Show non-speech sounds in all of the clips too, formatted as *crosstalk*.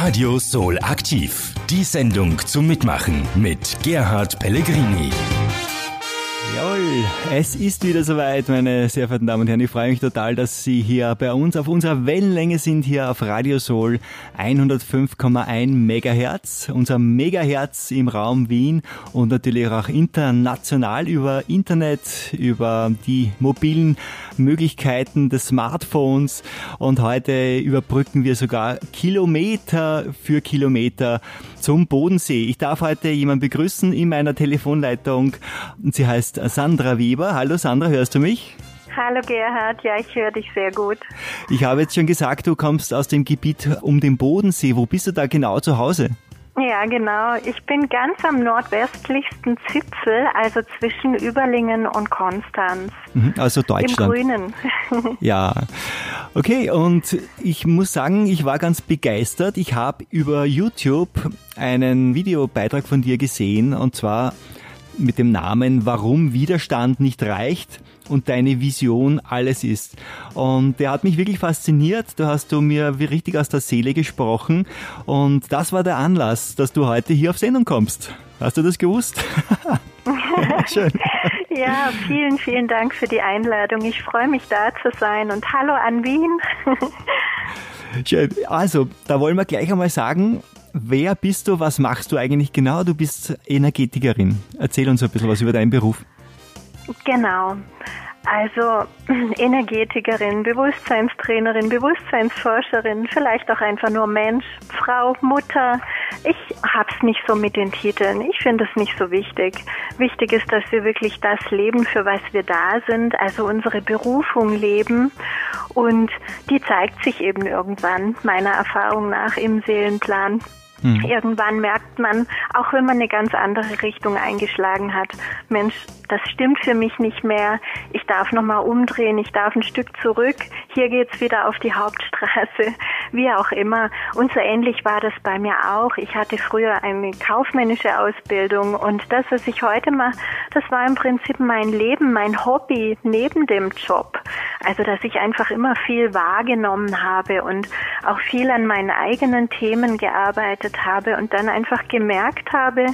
Radio Soul aktiv. Die Sendung zum Mitmachen mit Gerhard Pellegrini. Jawohl, es ist wieder soweit, meine sehr verehrten Damen und Herren. Ich freue mich total, dass Sie hier bei uns auf unserer Wellenlänge sind, hier auf Radio Soul 105,1 Megahertz. Unser Megahertz im Raum Wien und natürlich auch international über Internet, über die mobilen Möglichkeiten des Smartphones. Und heute überbrücken wir sogar Kilometer für Kilometer zum Bodensee. Ich darf heute jemanden begrüßen in meiner Telefonleitung und sie heißt Sandra Weber. Hallo Sandra, hörst du mich? Hallo Gerhard, ja, ich höre dich sehr gut. Ich habe jetzt schon gesagt, du kommst aus dem Gebiet um den Bodensee. Wo bist du da genau zu Hause? Ja, genau. Ich bin ganz am nordwestlichsten Zipfel, also zwischen Überlingen und Konstanz. Mhm, also Deutschland. Im Grünen. *laughs* ja. Okay, und ich muss sagen, ich war ganz begeistert. Ich habe über YouTube einen Videobeitrag von dir gesehen und zwar mit dem Namen Warum Widerstand nicht reicht und deine Vision alles ist. Und der hat mich wirklich fasziniert. Da hast du mir wie richtig aus der Seele gesprochen. Und das war der Anlass, dass du heute hier auf Sendung kommst. Hast du das gewusst? *laughs* Schön. *laughs* Ja, vielen, vielen Dank für die Einladung. Ich freue mich da zu sein und hallo an Wien. *laughs* Schön. Also, da wollen wir gleich einmal sagen, wer bist du, was machst du eigentlich genau? Du bist Energetikerin. Erzähl uns ein bisschen was über deinen Beruf. Genau. Also *clears throat* Energetikerin, Bewusstseinstrainerin, Bewusstseinsforscherin, vielleicht auch einfach nur Mensch, Frau, Mutter. Ich hab's nicht so mit den Titeln. Ich finde es nicht so wichtig. Wichtig ist, dass wir wirklich das leben, für was wir da sind, also unsere Berufung leben. Und die zeigt sich eben irgendwann, meiner Erfahrung nach, im Seelenplan. Mhm. Irgendwann merkt man, auch wenn man eine ganz andere Richtung eingeschlagen hat, Mensch, das stimmt für mich nicht mehr. Ich darf nochmal umdrehen, ich darf ein Stück zurück. Hier geht's wieder auf die Hauptstraße, wie auch immer. Und so ähnlich war das bei mir auch. Ich hatte früher eine kaufmännische Ausbildung und das, was ich heute mache, das war im Prinzip mein Leben, mein Hobby neben dem Job. Also, dass ich einfach immer viel wahrgenommen habe und auch viel an meinen eigenen Themen gearbeitet habe und dann einfach gemerkt habe,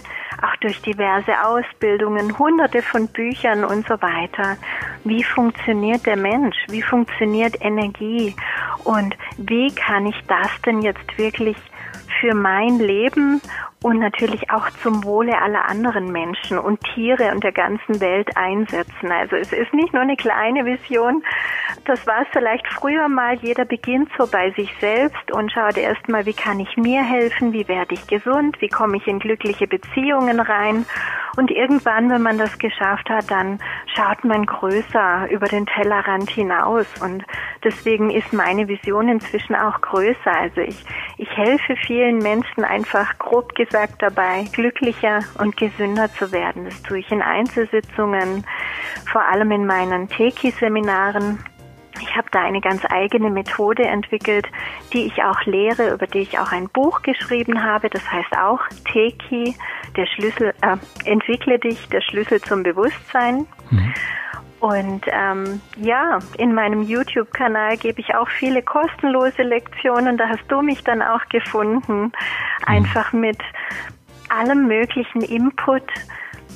auch durch diverse Ausbildungen, hunderte von Büchern und so weiter, wie funktioniert der Mensch, wie funktioniert Energie und wie kann ich das denn jetzt wirklich für mein Leben und natürlich auch zum Wohle aller anderen Menschen und Tiere und der ganzen Welt einsetzen. Also es ist nicht nur eine kleine Vision, das war es vielleicht früher mal, jeder beginnt so bei sich selbst und schaut erstmal, wie kann ich mir helfen, wie werde ich gesund, wie komme ich in glückliche Beziehungen rein? Und irgendwann, wenn man das geschafft hat, dann schaut man größer über den Tellerrand hinaus. Und deswegen ist meine Vision inzwischen auch größer. Also ich, ich helfe vielen Menschen einfach grob gesagt gesagt dabei, glücklicher und gesünder zu werden. Das tue ich in Einzelsitzungen, vor allem in meinen Teki-Seminaren. Ich habe da eine ganz eigene Methode entwickelt, die ich auch lehre, über die ich auch ein Buch geschrieben habe. Das heißt auch Teki, der Schlüssel, äh, entwickle dich, der Schlüssel zum Bewusstsein. Mhm. Und ähm, ja, in meinem YouTube-Kanal gebe ich auch viele kostenlose Lektionen. Da hast du mich dann auch gefunden. Einfach mit allem möglichen Input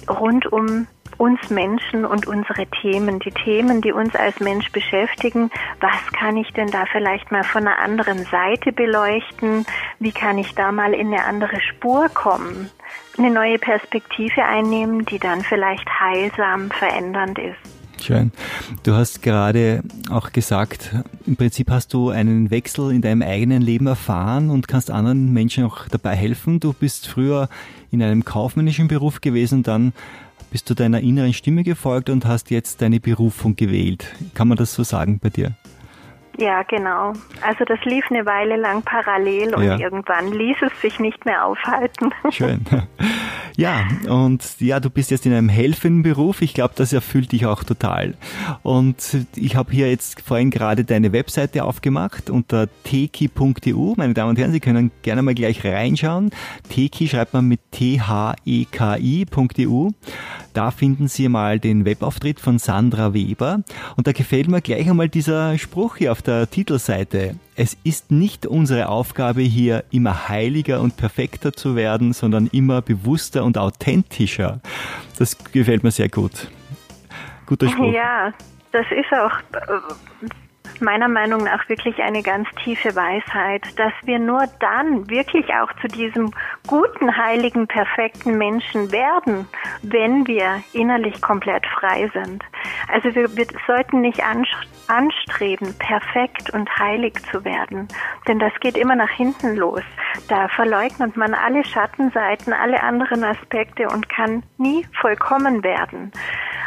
rund um uns Menschen und unsere Themen, die Themen, die uns als Mensch beschäftigen. Was kann ich denn da vielleicht mal von einer anderen Seite beleuchten? Wie kann ich da mal in eine andere Spur kommen? Eine neue Perspektive einnehmen, die dann vielleicht heilsam verändernd ist. Schön. Du hast gerade auch gesagt, im Prinzip hast du einen Wechsel in deinem eigenen Leben erfahren und kannst anderen Menschen auch dabei helfen. Du bist früher in einem kaufmännischen Beruf gewesen, dann bist du deiner inneren Stimme gefolgt und hast jetzt deine Berufung gewählt. Kann man das so sagen bei dir? Ja, genau. Also das lief eine Weile lang parallel und ja. irgendwann ließ es sich nicht mehr aufhalten. *laughs* Schön. Ja, und ja, du bist jetzt in einem helfenden Beruf. Ich glaube, das erfüllt dich auch total. Und ich habe hier jetzt vorhin gerade deine Webseite aufgemacht unter teki.eu. Meine Damen und Herren, Sie können gerne mal gleich reinschauen. Teki schreibt man mit t-h-e-k-i.eu. Da finden Sie mal den Webauftritt von Sandra Weber. Und da gefällt mir gleich einmal dieser Spruch hier auf der Titelseite. Es ist nicht unsere Aufgabe hier immer heiliger und perfekter zu werden, sondern immer bewusster und authentischer. Das gefällt mir sehr gut. Guter Spruch. Ja, das ist auch meiner Meinung nach wirklich eine ganz tiefe Weisheit, dass wir nur dann wirklich auch zu diesem guten, heiligen, perfekten Menschen werden, wenn wir innerlich komplett frei sind. Also wir, wir sollten nicht anstreben, perfekt und heilig zu werden, denn das geht immer nach hinten los. Da verleugnet man alle Schattenseiten, alle anderen Aspekte und kann nie vollkommen werden.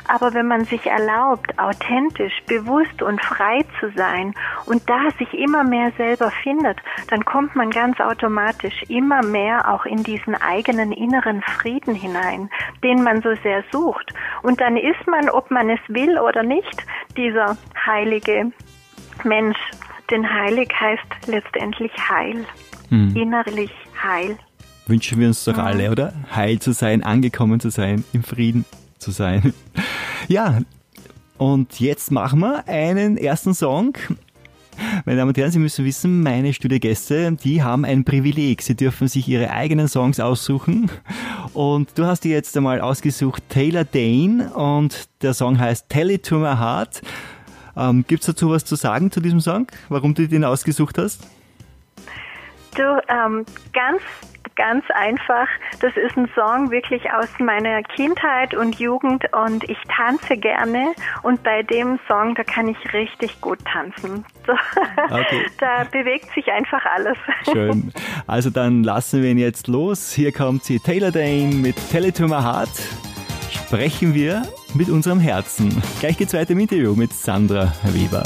Aber wenn man sich erlaubt, authentisch, bewusst und frei zu sein und da sich immer mehr selber findet, dann kommt man ganz automatisch immer mehr auch in diesen eigenen inneren Frieden hinein, den man so sehr sucht. Und dann ist man, ob man es will oder nicht, dieser heilige Mensch. Denn heilig heißt letztendlich heil, hm. innerlich heil. Wünschen wir uns doch hm. alle, oder? Heil zu sein, angekommen zu sein, im Frieden zu sein. *laughs* Ja, und jetzt machen wir einen ersten Song. Meine Damen und Herren, Sie müssen wissen, meine Studiogäste, die haben ein Privileg. Sie dürfen sich ihre eigenen Songs aussuchen. Und du hast dir jetzt einmal ausgesucht Taylor Dane und der Song heißt Tell It To My Heart. Ähm, Gibt es dazu was zu sagen zu diesem Song? Warum du den ausgesucht hast? Du, ähm, ganz ganz einfach. Das ist ein Song wirklich aus meiner Kindheit und Jugend und ich tanze gerne und bei dem Song, da kann ich richtig gut tanzen. So. Okay. *laughs* Da bewegt sich einfach alles. Schön. Also dann lassen wir ihn jetzt los. Hier kommt sie, Taylor Dane mit Tell It To My Heart. Sprechen wir mit unserem Herzen. Gleich geht's weiter im Interview mit Sandra Weber.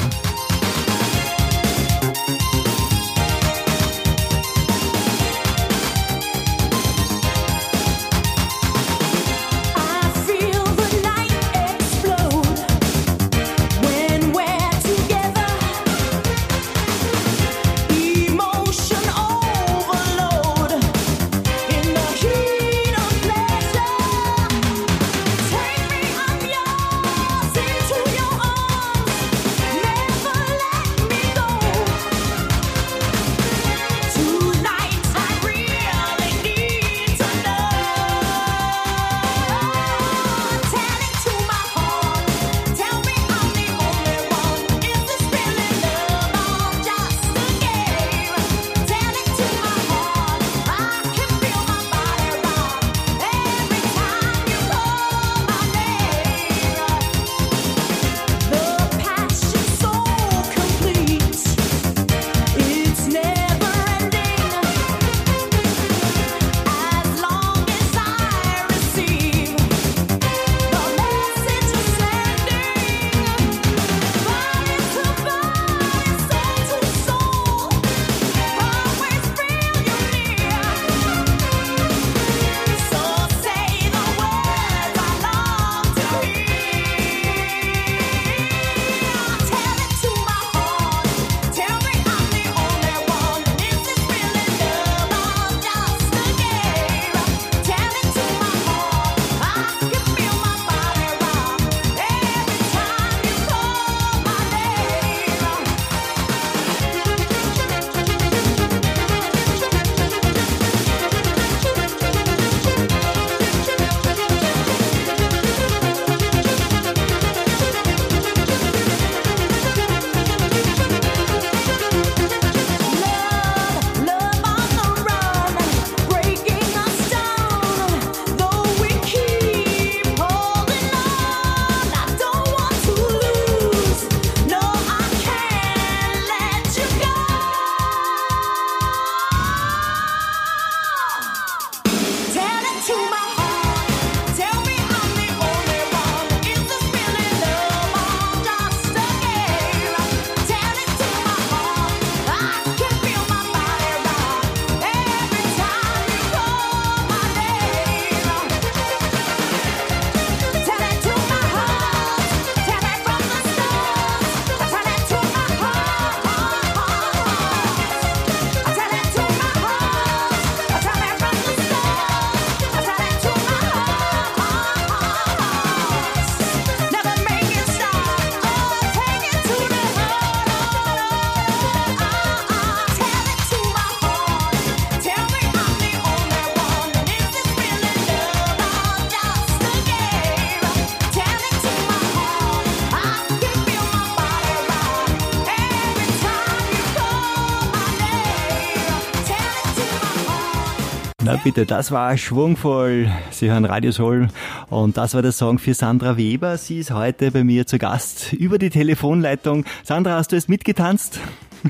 Bitte, das war schwungvoll. Sie hören Radio Soul und das war der Song für Sandra Weber. Sie ist heute bei mir zu Gast über die Telefonleitung. Sandra, hast du es mitgetanzt?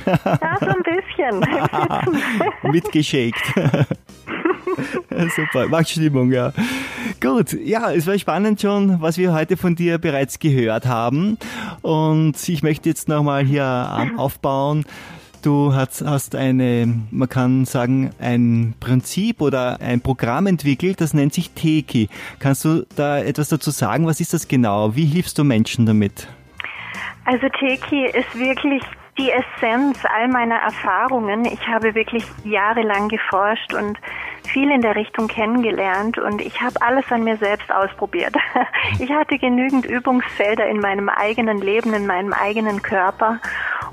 Ja, so ein bisschen. *laughs* Mitgeschickt. *laughs* Super, macht Stimmung, ja. Gut, ja, es war spannend schon, was wir heute von dir bereits gehört haben. Und ich möchte jetzt nochmal hier aufbauen. Du hast, hast eine, man kann sagen, ein Prinzip oder ein Programm entwickelt, das nennt sich Teki. Kannst du da etwas dazu sagen? Was ist das genau? Wie hilfst du Menschen damit? Also Teki ist wirklich die Essenz all meiner Erfahrungen. Ich habe wirklich jahrelang geforscht und viel in der Richtung kennengelernt und ich habe alles an mir selbst ausprobiert. Ich hatte genügend Übungsfelder in meinem eigenen Leben, in meinem eigenen Körper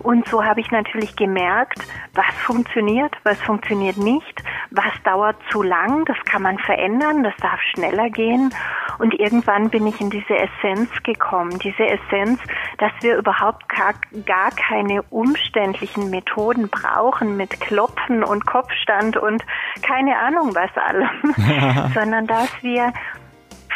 und so habe ich natürlich gemerkt, was funktioniert, was funktioniert nicht, was dauert zu lang, das kann man verändern, das darf schneller gehen. Und irgendwann bin ich in diese Essenz gekommen, diese Essenz, dass wir überhaupt gar, gar keine umständlichen Methoden brauchen mit Klopfen und Kopfstand und keine Ahnung was allem, *laughs* sondern dass wir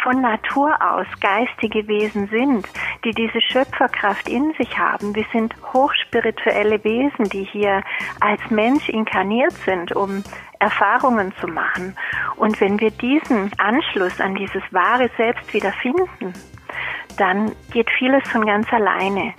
von Natur aus geistige Wesen sind, die diese Schöpferkraft in sich haben. Wir sind hochspirituelle Wesen, die hier als Mensch inkarniert sind, um Erfahrungen zu machen. Und wenn wir diesen Anschluss an dieses wahre Selbst wieder finden, dann geht vieles von ganz alleine.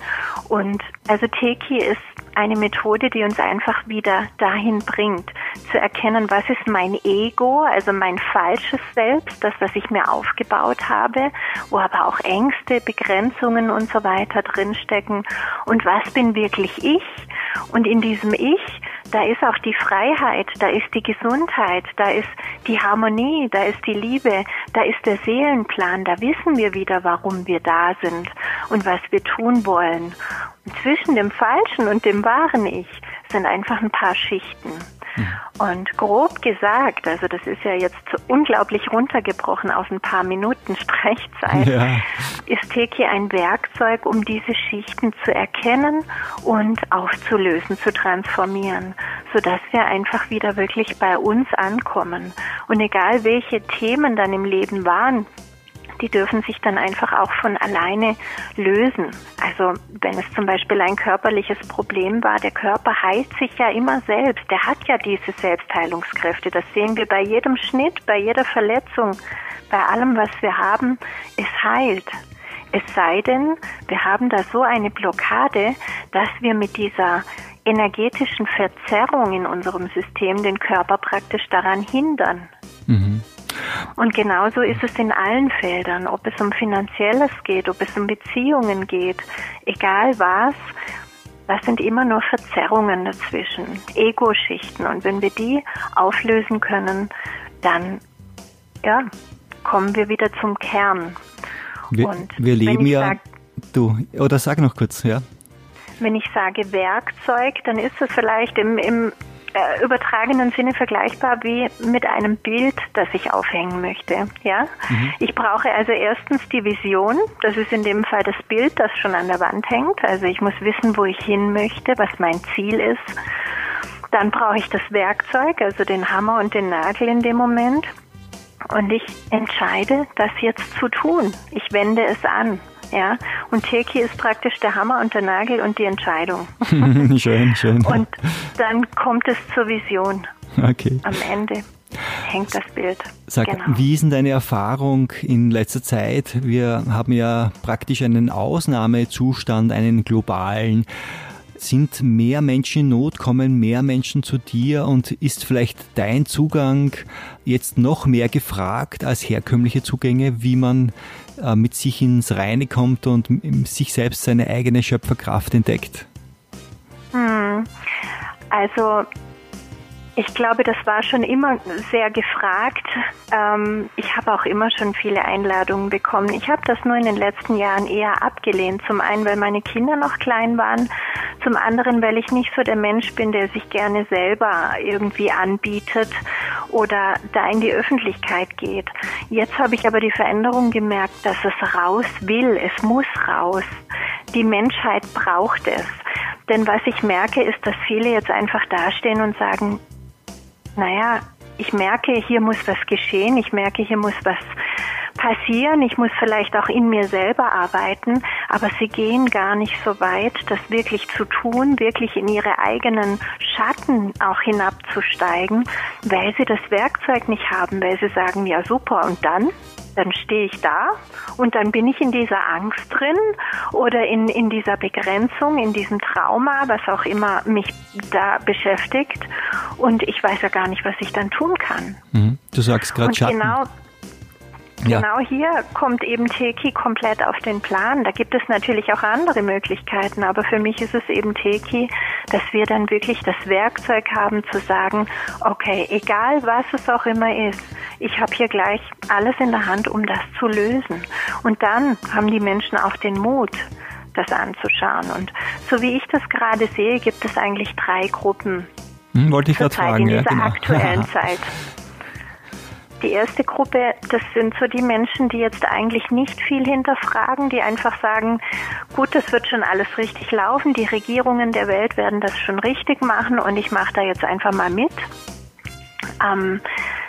Und also Teki ist eine Methode, die uns einfach wieder dahin bringt, zu erkennen, was ist mein Ego, also mein falsches Selbst, das, was ich mir aufgebaut habe, wo aber auch Ängste, Begrenzungen und so weiter drinstecken und was bin wirklich ich. Und in diesem Ich, da ist auch die Freiheit, da ist die Gesundheit, da ist die Harmonie, da ist die Liebe, da ist der Seelenplan, da wissen wir wieder, warum wir da sind und was wir tun wollen. Und zwischen dem falschen und dem wahren Ich sind einfach ein paar Schichten. Mhm. Und grob gesagt, also das ist ja jetzt unglaublich runtergebrochen auf ein paar Minuten Sprechzeit, ja. ist Teki ein Werkzeug, um diese Schichten zu erkennen und aufzulösen, zu transformieren, sodass wir einfach wieder wirklich bei uns ankommen. Und egal welche Themen dann im Leben waren, die dürfen sich dann einfach auch von alleine lösen. Also wenn es zum Beispiel ein körperliches Problem war, der Körper heilt sich ja immer selbst. Der hat ja diese Selbstheilungskräfte. Das sehen wir bei jedem Schnitt, bei jeder Verletzung, bei allem, was wir haben. Es heilt. Es sei denn, wir haben da so eine Blockade, dass wir mit dieser energetischen Verzerrung in unserem System den Körper praktisch daran hindern. Mhm. Und genauso ist es in allen Feldern, ob es um Finanzielles geht, ob es um Beziehungen geht, egal was, das sind immer nur Verzerrungen dazwischen, Ego-Schichten. Und wenn wir die auflösen können, dann ja, kommen wir wieder zum Kern. Wir, Und wir leben ja. Sag, du, oder sag noch kurz, ja. Wenn ich sage Werkzeug, dann ist es vielleicht im, im äh, übertragenen Sinne vergleichbar wie mit einem Bild, das ich aufhängen möchte. Ja, mhm. ich brauche also erstens die Vision. Das ist in dem Fall das Bild, das schon an der Wand hängt. Also ich muss wissen, wo ich hin möchte, was mein Ziel ist. Dann brauche ich das Werkzeug, also den Hammer und den Nagel in dem Moment. Und ich entscheide, das jetzt zu tun. Ich wende es an. Ja, und Teki ist praktisch der Hammer und der Nagel und die Entscheidung. *laughs* schön, schön. Und dann kommt es zur Vision. Okay. Am Ende hängt das Bild. Sag, genau. wie ist denn deine Erfahrung in letzter Zeit? Wir haben ja praktisch einen Ausnahmezustand, einen globalen. Sind mehr Menschen in Not, kommen mehr Menschen zu dir und ist vielleicht dein Zugang jetzt noch mehr gefragt als herkömmliche Zugänge, wie man mit sich ins Reine kommt und sich selbst seine eigene Schöpferkraft entdeckt? Hm. Also ich glaube, das war schon immer sehr gefragt. Ähm, ich habe auch immer schon viele Einladungen bekommen. Ich habe das nur in den letzten Jahren eher abgelehnt. Zum einen, weil meine Kinder noch klein waren. Zum anderen, weil ich nicht so der Mensch bin, der sich gerne selber irgendwie anbietet oder da in die Öffentlichkeit geht. Jetzt habe ich aber die Veränderung gemerkt, dass es raus will. Es muss raus. Die Menschheit braucht es. Denn was ich merke, ist, dass viele jetzt einfach dastehen und sagen, naja, ich merke, hier muss was geschehen, ich merke, hier muss was passieren, ich muss vielleicht auch in mir selber arbeiten, aber sie gehen gar nicht so weit, das wirklich zu tun, wirklich in ihre eigenen Schatten auch hinabzusteigen, weil sie das Werkzeug nicht haben, weil sie sagen, ja super, und dann? Dann stehe ich da und dann bin ich in dieser Angst drin oder in, in dieser Begrenzung, in diesem Trauma, was auch immer mich da beschäftigt und ich weiß ja gar nicht, was ich dann tun kann. Mhm. Du sagst gerade Schatten. Genau, ja. Genau hier kommt eben Teki komplett auf den Plan. Da gibt es natürlich auch andere Möglichkeiten, aber für mich ist es eben Teki, dass wir dann wirklich das Werkzeug haben zu sagen, okay, egal was es auch immer ist, ich habe hier gleich alles in der Hand, um das zu lösen. Und dann haben die Menschen auch den Mut, das anzuschauen. Und so wie ich das gerade sehe, gibt es eigentlich drei Gruppen. Hm, wollte ich gerade fragen. In dieser ja, genau. aktuellen *laughs* Zeit. Die erste Gruppe, das sind so die Menschen, die jetzt eigentlich nicht viel hinterfragen, die einfach sagen, gut, das wird schon alles richtig laufen, die Regierungen der Welt werden das schon richtig machen und ich mache da jetzt einfach mal mit. Ähm,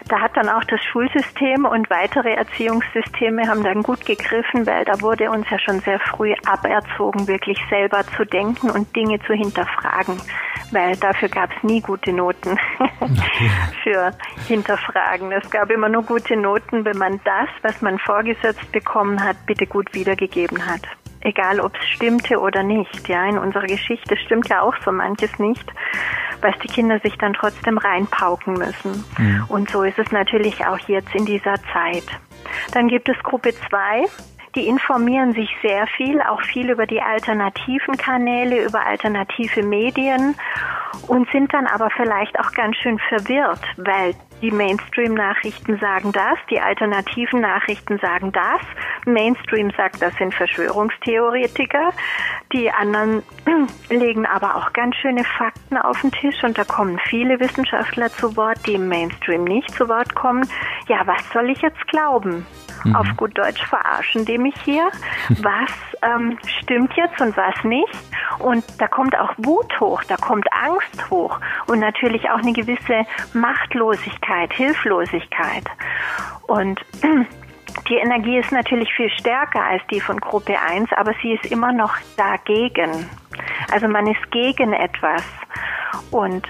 da hat dann auch das Schulsystem und weitere Erziehungssysteme haben dann gut gegriffen, weil da wurde uns ja schon sehr früh aberzogen, wirklich selber zu denken und Dinge zu hinterfragen, weil dafür gab es nie gute Noten *laughs* für Hinterfragen. Es gab immer nur gute Noten, wenn man das, was man vorgesetzt bekommen hat, bitte gut wiedergegeben hat egal ob es stimmte oder nicht. Ja, in unserer Geschichte stimmt ja auch so manches nicht was die Kinder sich dann trotzdem reinpauken müssen. Mhm. Und so ist es natürlich auch jetzt in dieser Zeit. Dann gibt es Gruppe 2, die informieren sich sehr viel, auch viel über die alternativen Kanäle, über alternative Medien und sind dann aber vielleicht auch ganz schön verwirrt, weil die Mainstream-Nachrichten sagen das, die alternativen Nachrichten sagen das. Mainstream sagt, das sind Verschwörungstheoretiker. Die anderen *clears throat* legen aber auch ganz schöne Fakten auf den Tisch und da kommen viele Wissenschaftler zu Wort, die im Mainstream nicht zu Wort kommen. Ja, was soll ich jetzt glauben? Mhm. Auf gut Deutsch verarschen die mich hier. *laughs* Was ähm, stimmt jetzt und was nicht? Und da kommt auch Wut hoch, da kommt Angst hoch und natürlich auch eine gewisse Machtlosigkeit, Hilflosigkeit. Und *clears throat* die Energie ist natürlich viel stärker als die von Gruppe 1, aber sie ist immer noch dagegen. Also man ist gegen etwas. Und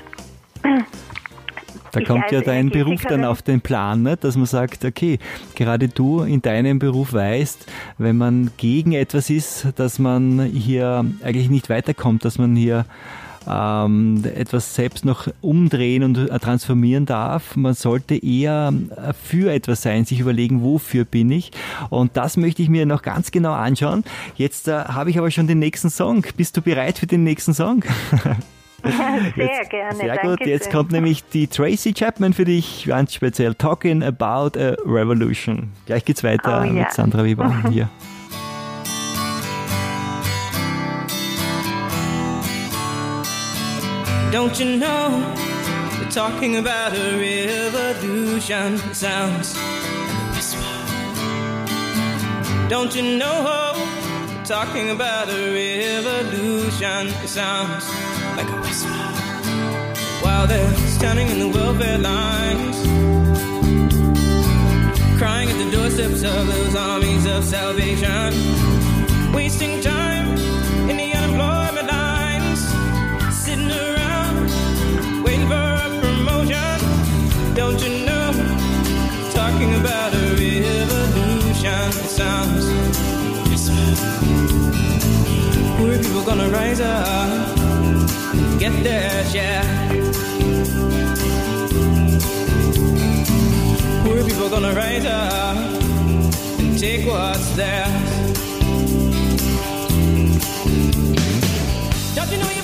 *clears throat* da kommt ja dein Beruf dann auf den Plan, ne? dass man sagt, okay, gerade du in deinem Beruf weißt, wenn man gegen etwas ist, dass man hier eigentlich nicht weiterkommt, dass man hier ähm, etwas selbst noch umdrehen und äh, transformieren darf. Man sollte eher äh, für etwas sein, sich überlegen, wofür bin ich. Und das möchte ich mir noch ganz genau anschauen. Jetzt äh, habe ich aber schon den nächsten Song. Bist du bereit für den nächsten Song? *laughs* *laughs* sehr jetzt, gerne. Sehr gut. Jetzt kommt nämlich die Tracy Chapman für dich, ganz speziell Talking About a Revolution. Gleich geht's weiter oh, mit Sandra Weber hier. *laughs* Don't you know we're talking about a revolution? It sounds like a whisper. Don't you know talking about a revolution? It sounds like a whisper. While they're standing in the welfare lines, crying at the doorsteps of those armies of salvation, wasting time gonna rise up, get their share. Poor people gonna rise up and take what's theirs. Don't you know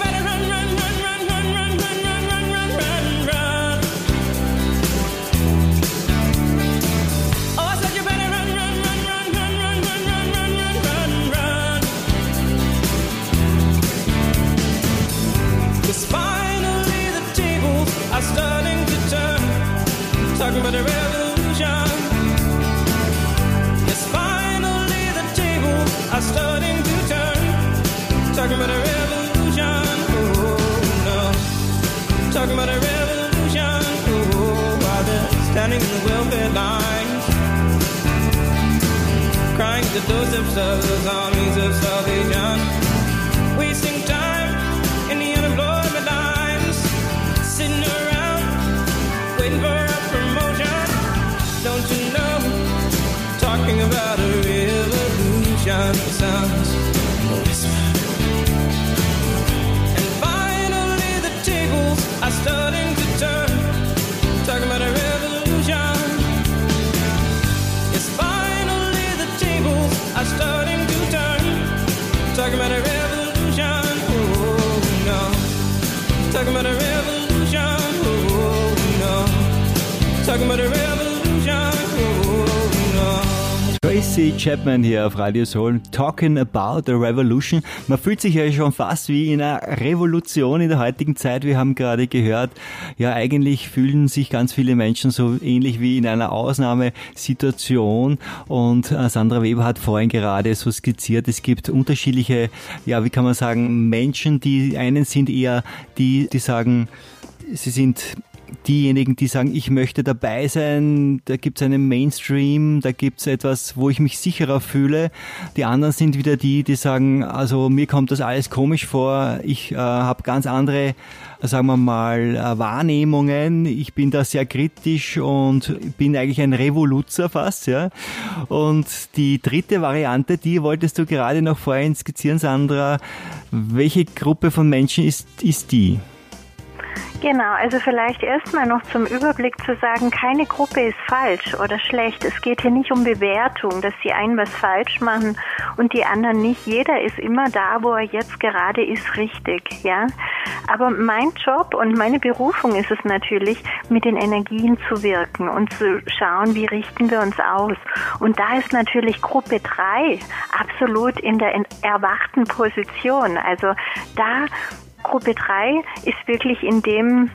about a revolution. Oh, while they're standing in the welfare lines, crying to those of souls, armies of salvation, wasting time in the unemployment lines, sitting around waiting for a promotion. Don't you know? Talking about a revolution sounds Talking about a revolution. Oh, no. Talking about a revolution. Oh, no. Talking about a revolution. Tracy Chapman hier auf Radio Soul, talking about a revolution. Man fühlt sich ja schon fast wie in einer Revolution in der heutigen Zeit. Wir haben gerade gehört, ja eigentlich fühlen sich ganz viele Menschen so ähnlich wie in einer Ausnahmesituation. Und äh, Sandra Weber hat vorhin gerade so skizziert, es gibt unterschiedliche, ja wie kann man sagen, Menschen, die einen sind eher die, die sagen, sie sind diejenigen, die sagen, ich möchte dabei sein, da gibt es einen Mainstream, da gibt es etwas, wo ich mich sicherer fühle. Die anderen sind wieder die, die sagen, also mir kommt das alles komisch vor, ich äh, habe ganz andere, sagen wir mal, äh, Wahrnehmungen, ich bin da sehr kritisch und bin eigentlich ein Revoluzer fast, ja. Und die dritte Variante, die wolltest du gerade noch vorhin skizzieren, Sandra. Welche Gruppe von Menschen ist, ist die? Genau, also vielleicht erstmal noch zum Überblick zu sagen, keine Gruppe ist falsch oder schlecht. Es geht hier nicht um Bewertung, dass die einen was falsch machen und die anderen nicht. Jeder ist immer da, wo er jetzt gerade ist, richtig, ja. Aber mein Job und meine Berufung ist es natürlich, mit den Energien zu wirken und zu schauen, wie richten wir uns aus. Und da ist natürlich Gruppe 3 absolut in der erwachten Position. Also da Gruppe 3 ist wirklich in dem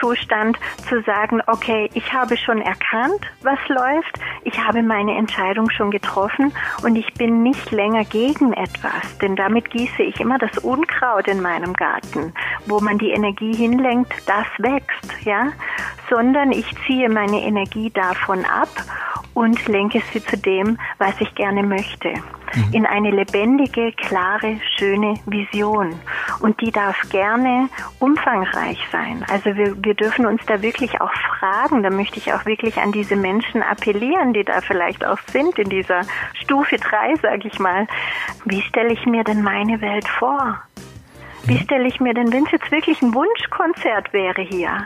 Zustand zu sagen, okay, ich habe schon erkannt, was läuft, ich habe meine Entscheidung schon getroffen und ich bin nicht länger gegen etwas, denn damit gieße ich immer das Unkraut in meinem Garten, wo man die Energie hinlenkt, das wächst, ja, sondern ich ziehe meine Energie davon ab und lenke sie zu dem, was ich gerne möchte. Mhm. In eine lebendige, klare, schöne Vision. Und die darf gerne umfangreich sein. Also wir, wir dürfen uns da wirklich auch fragen, da möchte ich auch wirklich an diese Menschen appellieren, die da vielleicht auch sind in dieser Stufe 3, sage ich mal. Wie stelle ich mir denn meine Welt vor? Wie stelle ich mir denn, wenn es jetzt wirklich ein Wunschkonzert wäre hier,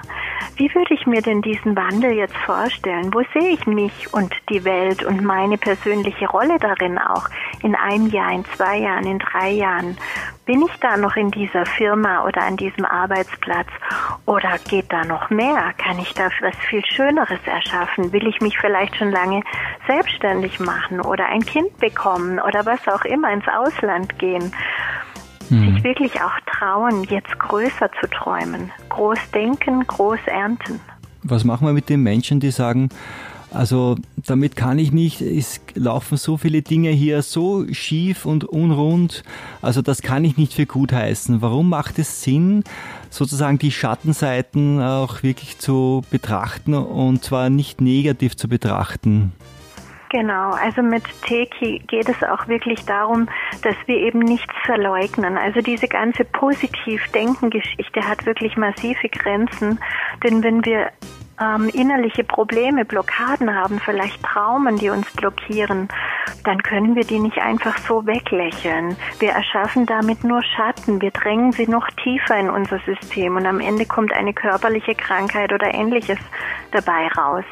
wie würde ich mir denn diesen Wandel jetzt vorstellen? Wo sehe ich mich und die Welt und meine persönliche Rolle darin auch in einem Jahr, in zwei Jahren, in drei Jahren? Bin ich da noch in dieser Firma oder an diesem Arbeitsplatz? Oder geht da noch mehr? Kann ich da was viel Schöneres erschaffen? Will ich mich vielleicht schon lange selbstständig machen oder ein Kind bekommen oder was auch immer ins Ausland gehen? Hm. sich wirklich auch trauen, jetzt größer zu träumen. Groß denken, groß ernten. Was machen wir mit den Menschen, die sagen, also damit kann ich nicht, es laufen so viele Dinge hier so schief und unrund, also das kann ich nicht für gut heißen. Warum macht es Sinn, sozusagen die Schattenseiten auch wirklich zu betrachten und zwar nicht negativ zu betrachten? Genau, also mit Teki geht es auch wirklich darum, dass wir eben nichts verleugnen. Also diese ganze Positiv-Denken-Geschichte hat wirklich massive Grenzen, denn wenn wir ähm, innerliche Probleme, Blockaden haben, vielleicht Traumen, die uns blockieren, dann können wir die nicht einfach so weglächeln. Wir erschaffen damit nur Schatten, wir drängen sie noch tiefer in unser System und am Ende kommt eine körperliche Krankheit oder ähnliches dabei raus,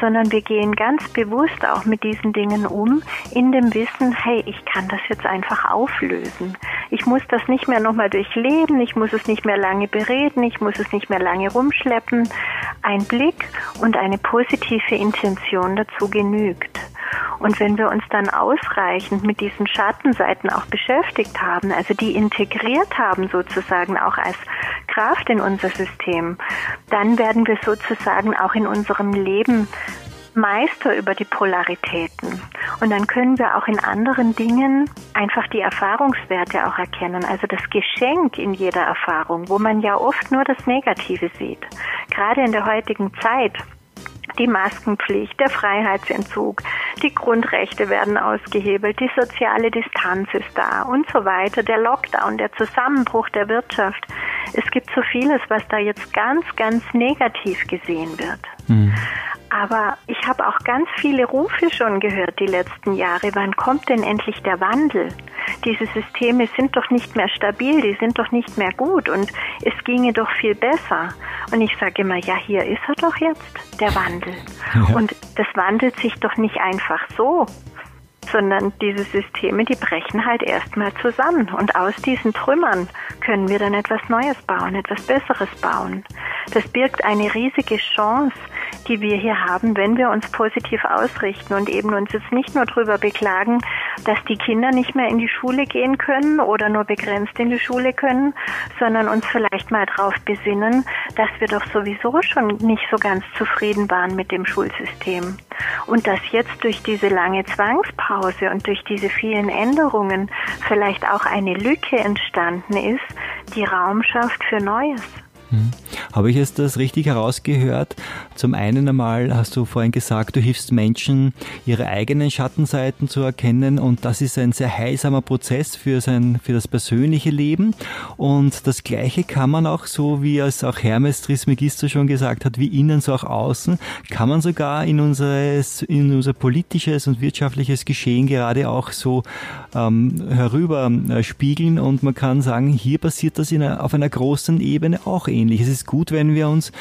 sondern wir gehen ganz bewusst auch mit diesen Dingen um, in dem Wissen, hey, ich kann das jetzt einfach auflösen. Ich muss das nicht mehr nochmal durchleben, ich muss es nicht mehr lange bereden, ich muss es nicht mehr lange rumschleppen. Ein Blick und eine positive Intention dazu genügt. Und wenn wir uns dann ausreichend mit diesen Schattenseiten auch beschäftigt haben, also die integriert haben sozusagen auch als Kraft in unser System, dann werden wir sozusagen auch in unserem Leben Meister über die Polaritäten. Und dann können wir auch in anderen Dingen einfach die Erfahrungswerte auch erkennen. Also das Geschenk in jeder Erfahrung, wo man ja oft nur das Negative sieht. Gerade in der heutigen Zeit die Maskenpflicht, der Freiheitsentzug, die Grundrechte werden ausgehebelt, die soziale Distanz ist da und so weiter, der Lockdown, der Zusammenbruch der Wirtschaft. Es gibt so vieles, was da jetzt ganz, ganz negativ gesehen wird. Mhm. Aber ich habe auch ganz viele Rufe schon gehört die letzten Jahre. Wann kommt denn endlich der Wandel? Diese Systeme sind doch nicht mehr stabil, die sind doch nicht mehr gut und es ginge doch viel besser. Und ich sage immer, ja, hier ist er doch jetzt, der Wandel. Ja. Und das wandelt sich doch nicht einfach so, sondern diese Systeme, die brechen halt erstmal zusammen. Und aus diesen Trümmern können wir dann etwas Neues bauen, etwas Besseres bauen. Das birgt eine riesige Chance, die wir hier haben, wenn wir uns positiv ausrichten und eben uns jetzt nicht nur darüber beklagen, dass die Kinder nicht mehr in die Schule gehen können oder nur begrenzt in die Schule können, sondern uns vielleicht mal darauf besinnen, dass wir doch sowieso schon nicht so ganz zufrieden waren mit dem Schulsystem. Und dass jetzt durch diese lange Zwangspause und durch diese vielen Änderungen vielleicht auch eine Lücke entstanden ist, die Raum schafft für Neues. Hm. Habe ich jetzt das richtig herausgehört? Zum einen einmal hast du vorhin gesagt, du hilfst Menschen, ihre eigenen Schattenseiten zu erkennen und das ist ein sehr heilsamer Prozess für sein, für das persönliche Leben und das Gleiche kann man auch so, wie es auch Hermes Trismegisto schon gesagt hat, wie innen so auch außen, kann man sogar in unseres, in unser politisches und wirtschaftliches Geschehen gerade auch so ähm, herüber äh, spiegeln und man kann sagen, hier passiert das in auf einer großen Ebene auch ähnlich. Es ist gut, wenn wir uns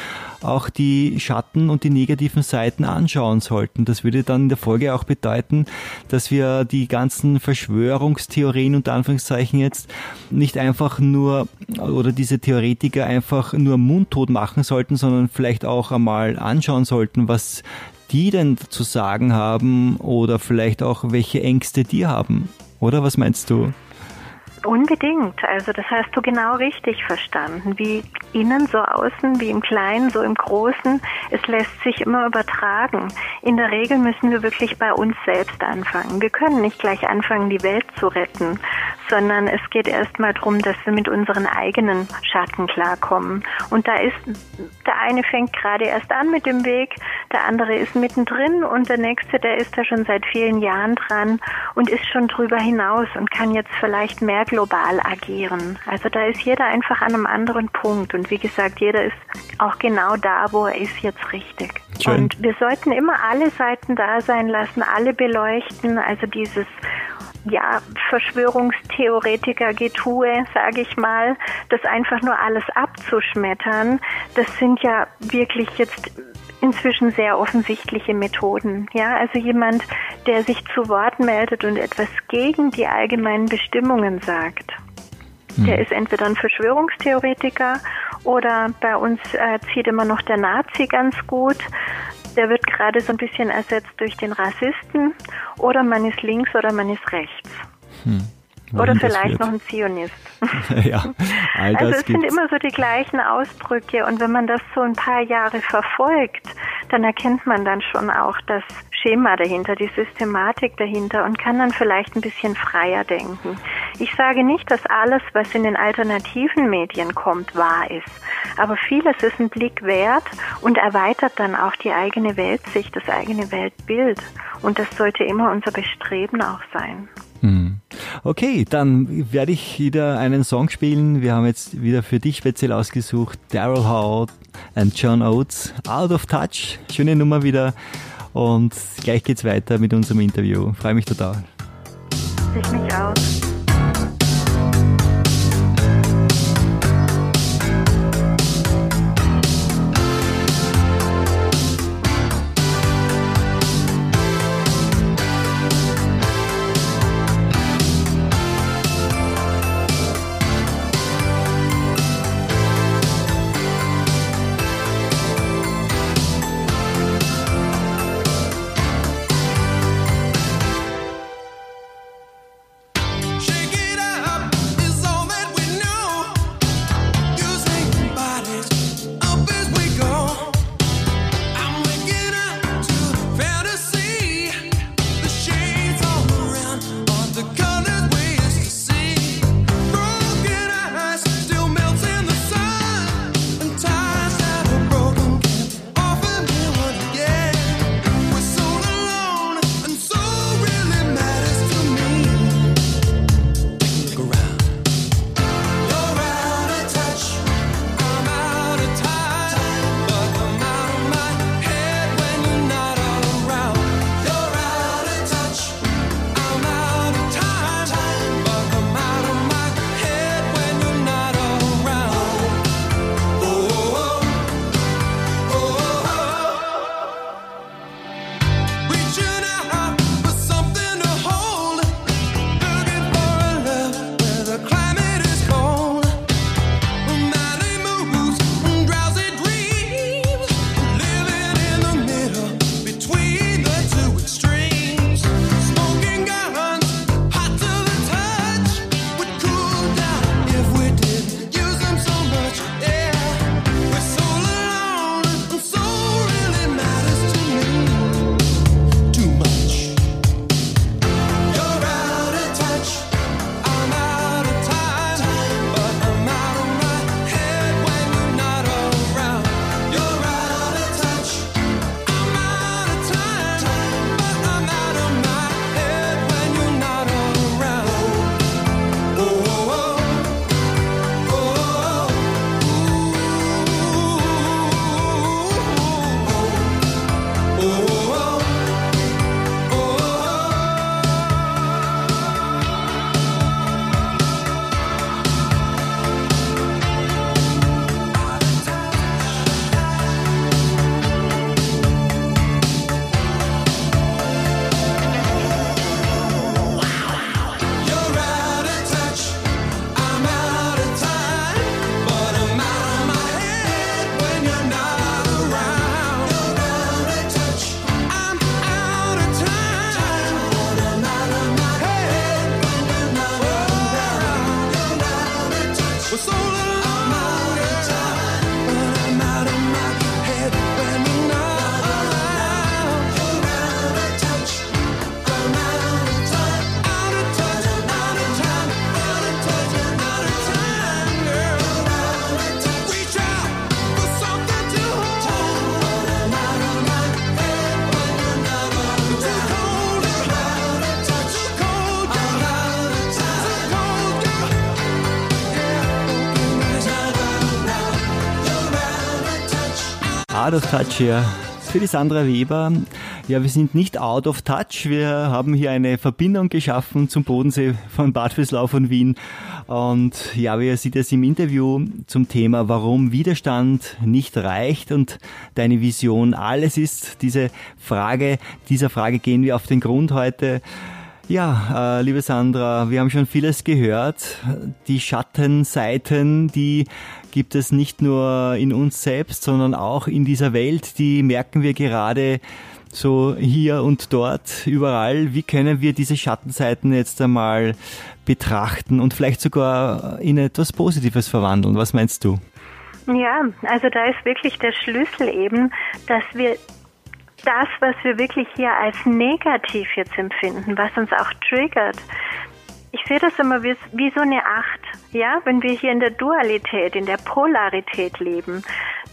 auch die Schatten und die negativen Seiten anschauen sollten. Das würde dann in der Folge auch bedeuten, dass wir die ganzen Verschwörungstheorien unter Anführungszeichen jetzt nicht einfach nur oder diese Theoretiker einfach nur mundtot machen sollten, sondern vielleicht auch einmal anschauen sollten, was die denn zu sagen haben oder vielleicht auch welche Ängste die haben. Oder was meinst du? Unbedingt. Also das hast du genau richtig verstanden. Wie innen so außen, wie im Kleinen, so im Großen. Es lässt sich immer übertragen. In der Regel müssen wir wirklich bei uns selbst anfangen. Wir können nicht gleich anfangen, die Welt zu retten, sondern es geht erstmal darum, dass wir mit unseren eigenen Schatten klarkommen. Und da ist, der eine fängt gerade erst an mit dem Weg, der andere ist mittendrin und der nächste, der ist da schon seit vielen Jahren dran und ist schon drüber hinaus und kann jetzt vielleicht mehr global agieren. Also da ist jeder einfach an einem anderen Punkt und wie gesagt, jeder ist auch genau da, wo er ist jetzt richtig. Schön. Und wir sollten immer alle Seiten da sein lassen, alle beleuchten, also dieses ja, Verschwörungstheoretiker-Getue, sage ich mal, das einfach nur alles abzuschmettern, das sind ja wirklich jetzt inzwischen sehr offensichtliche Methoden. Ja, also jemand, der sich zu Wort meldet und etwas gegen die allgemeinen Bestimmungen sagt. Der hm. ist entweder ein Verschwörungstheoretiker oder bei uns äh, zieht immer noch der Nazi ganz gut. Gerade so ein bisschen ersetzt durch den Rassisten oder man ist links oder man ist rechts. Hm. Oder vielleicht noch ein Zionist. *laughs* ja, all das also es gibt's. sind immer so die gleichen Ausdrücke und wenn man das so ein paar Jahre verfolgt, dann erkennt man dann schon auch das Schema dahinter, die Systematik dahinter und kann dann vielleicht ein bisschen freier denken. Ich sage nicht, dass alles, was in den alternativen Medien kommt, wahr ist, aber vieles ist ein Blick wert und erweitert dann auch die eigene Weltsicht, das eigene Weltbild und das sollte immer unser Bestreben auch sein. Hm. Okay, dann werde ich wieder einen Song spielen. Wir haben jetzt wieder für dich speziell ausgesucht. Daryl Hall und John Oates. Out of Touch. Schöne Nummer wieder. Und gleich geht's weiter mit unserem Interview. Freue mich total. Ich mich auch. Out of Touch hier für die Sandra Weber. Ja, wir sind nicht out of touch. Wir haben hier eine Verbindung geschaffen zum Bodensee von Bad Fürslau von Wien. Und ja, ihr seht es im Interview zum Thema, warum Widerstand nicht reicht und deine Vision alles ist. Diese Frage, dieser Frage gehen wir auf den Grund heute. Ja, äh, liebe Sandra, wir haben schon vieles gehört. Die Schattenseiten, die gibt es nicht nur in uns selbst, sondern auch in dieser Welt. Die merken wir gerade so hier und dort, überall. Wie können wir diese Schattenseiten jetzt einmal betrachten und vielleicht sogar in etwas Positives verwandeln? Was meinst du? Ja, also da ist wirklich der Schlüssel eben, dass wir das, was wir wirklich hier als negativ jetzt empfinden, was uns auch triggert. Ich sehe das immer wie, wie so eine Acht. Ja, wenn wir hier in der Dualität, in der Polarität leben,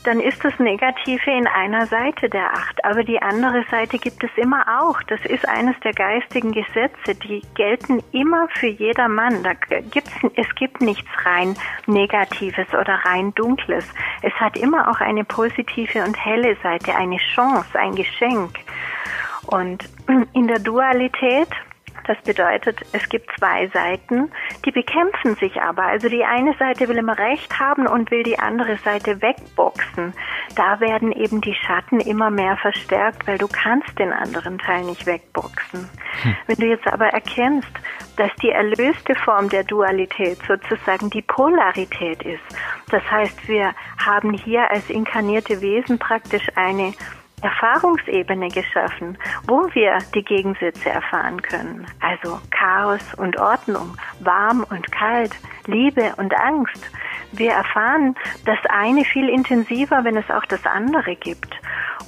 dann ist das Negative in einer Seite der Acht. Aber die andere Seite gibt es immer auch. Das ist eines der geistigen Gesetze. Die gelten immer für jedermann. Da gibt's, es gibt nichts rein Negatives oder rein Dunkles. Es hat immer auch eine positive und helle Seite, eine Chance, ein Geschenk. Und in der Dualität das bedeutet, es gibt zwei Seiten, die bekämpfen sich aber. Also die eine Seite will immer Recht haben und will die andere Seite wegboxen. Da werden eben die Schatten immer mehr verstärkt, weil du kannst den anderen Teil nicht wegboxen. Hm. Wenn du jetzt aber erkennst, dass die erlöste Form der Dualität sozusagen die Polarität ist, das heißt, wir haben hier als inkarnierte Wesen praktisch eine Erfahrungsebene geschaffen, wo wir die Gegensätze erfahren können. Also Chaos und Ordnung, warm und kalt, Liebe und Angst. Wir erfahren das eine viel intensiver, wenn es auch das andere gibt.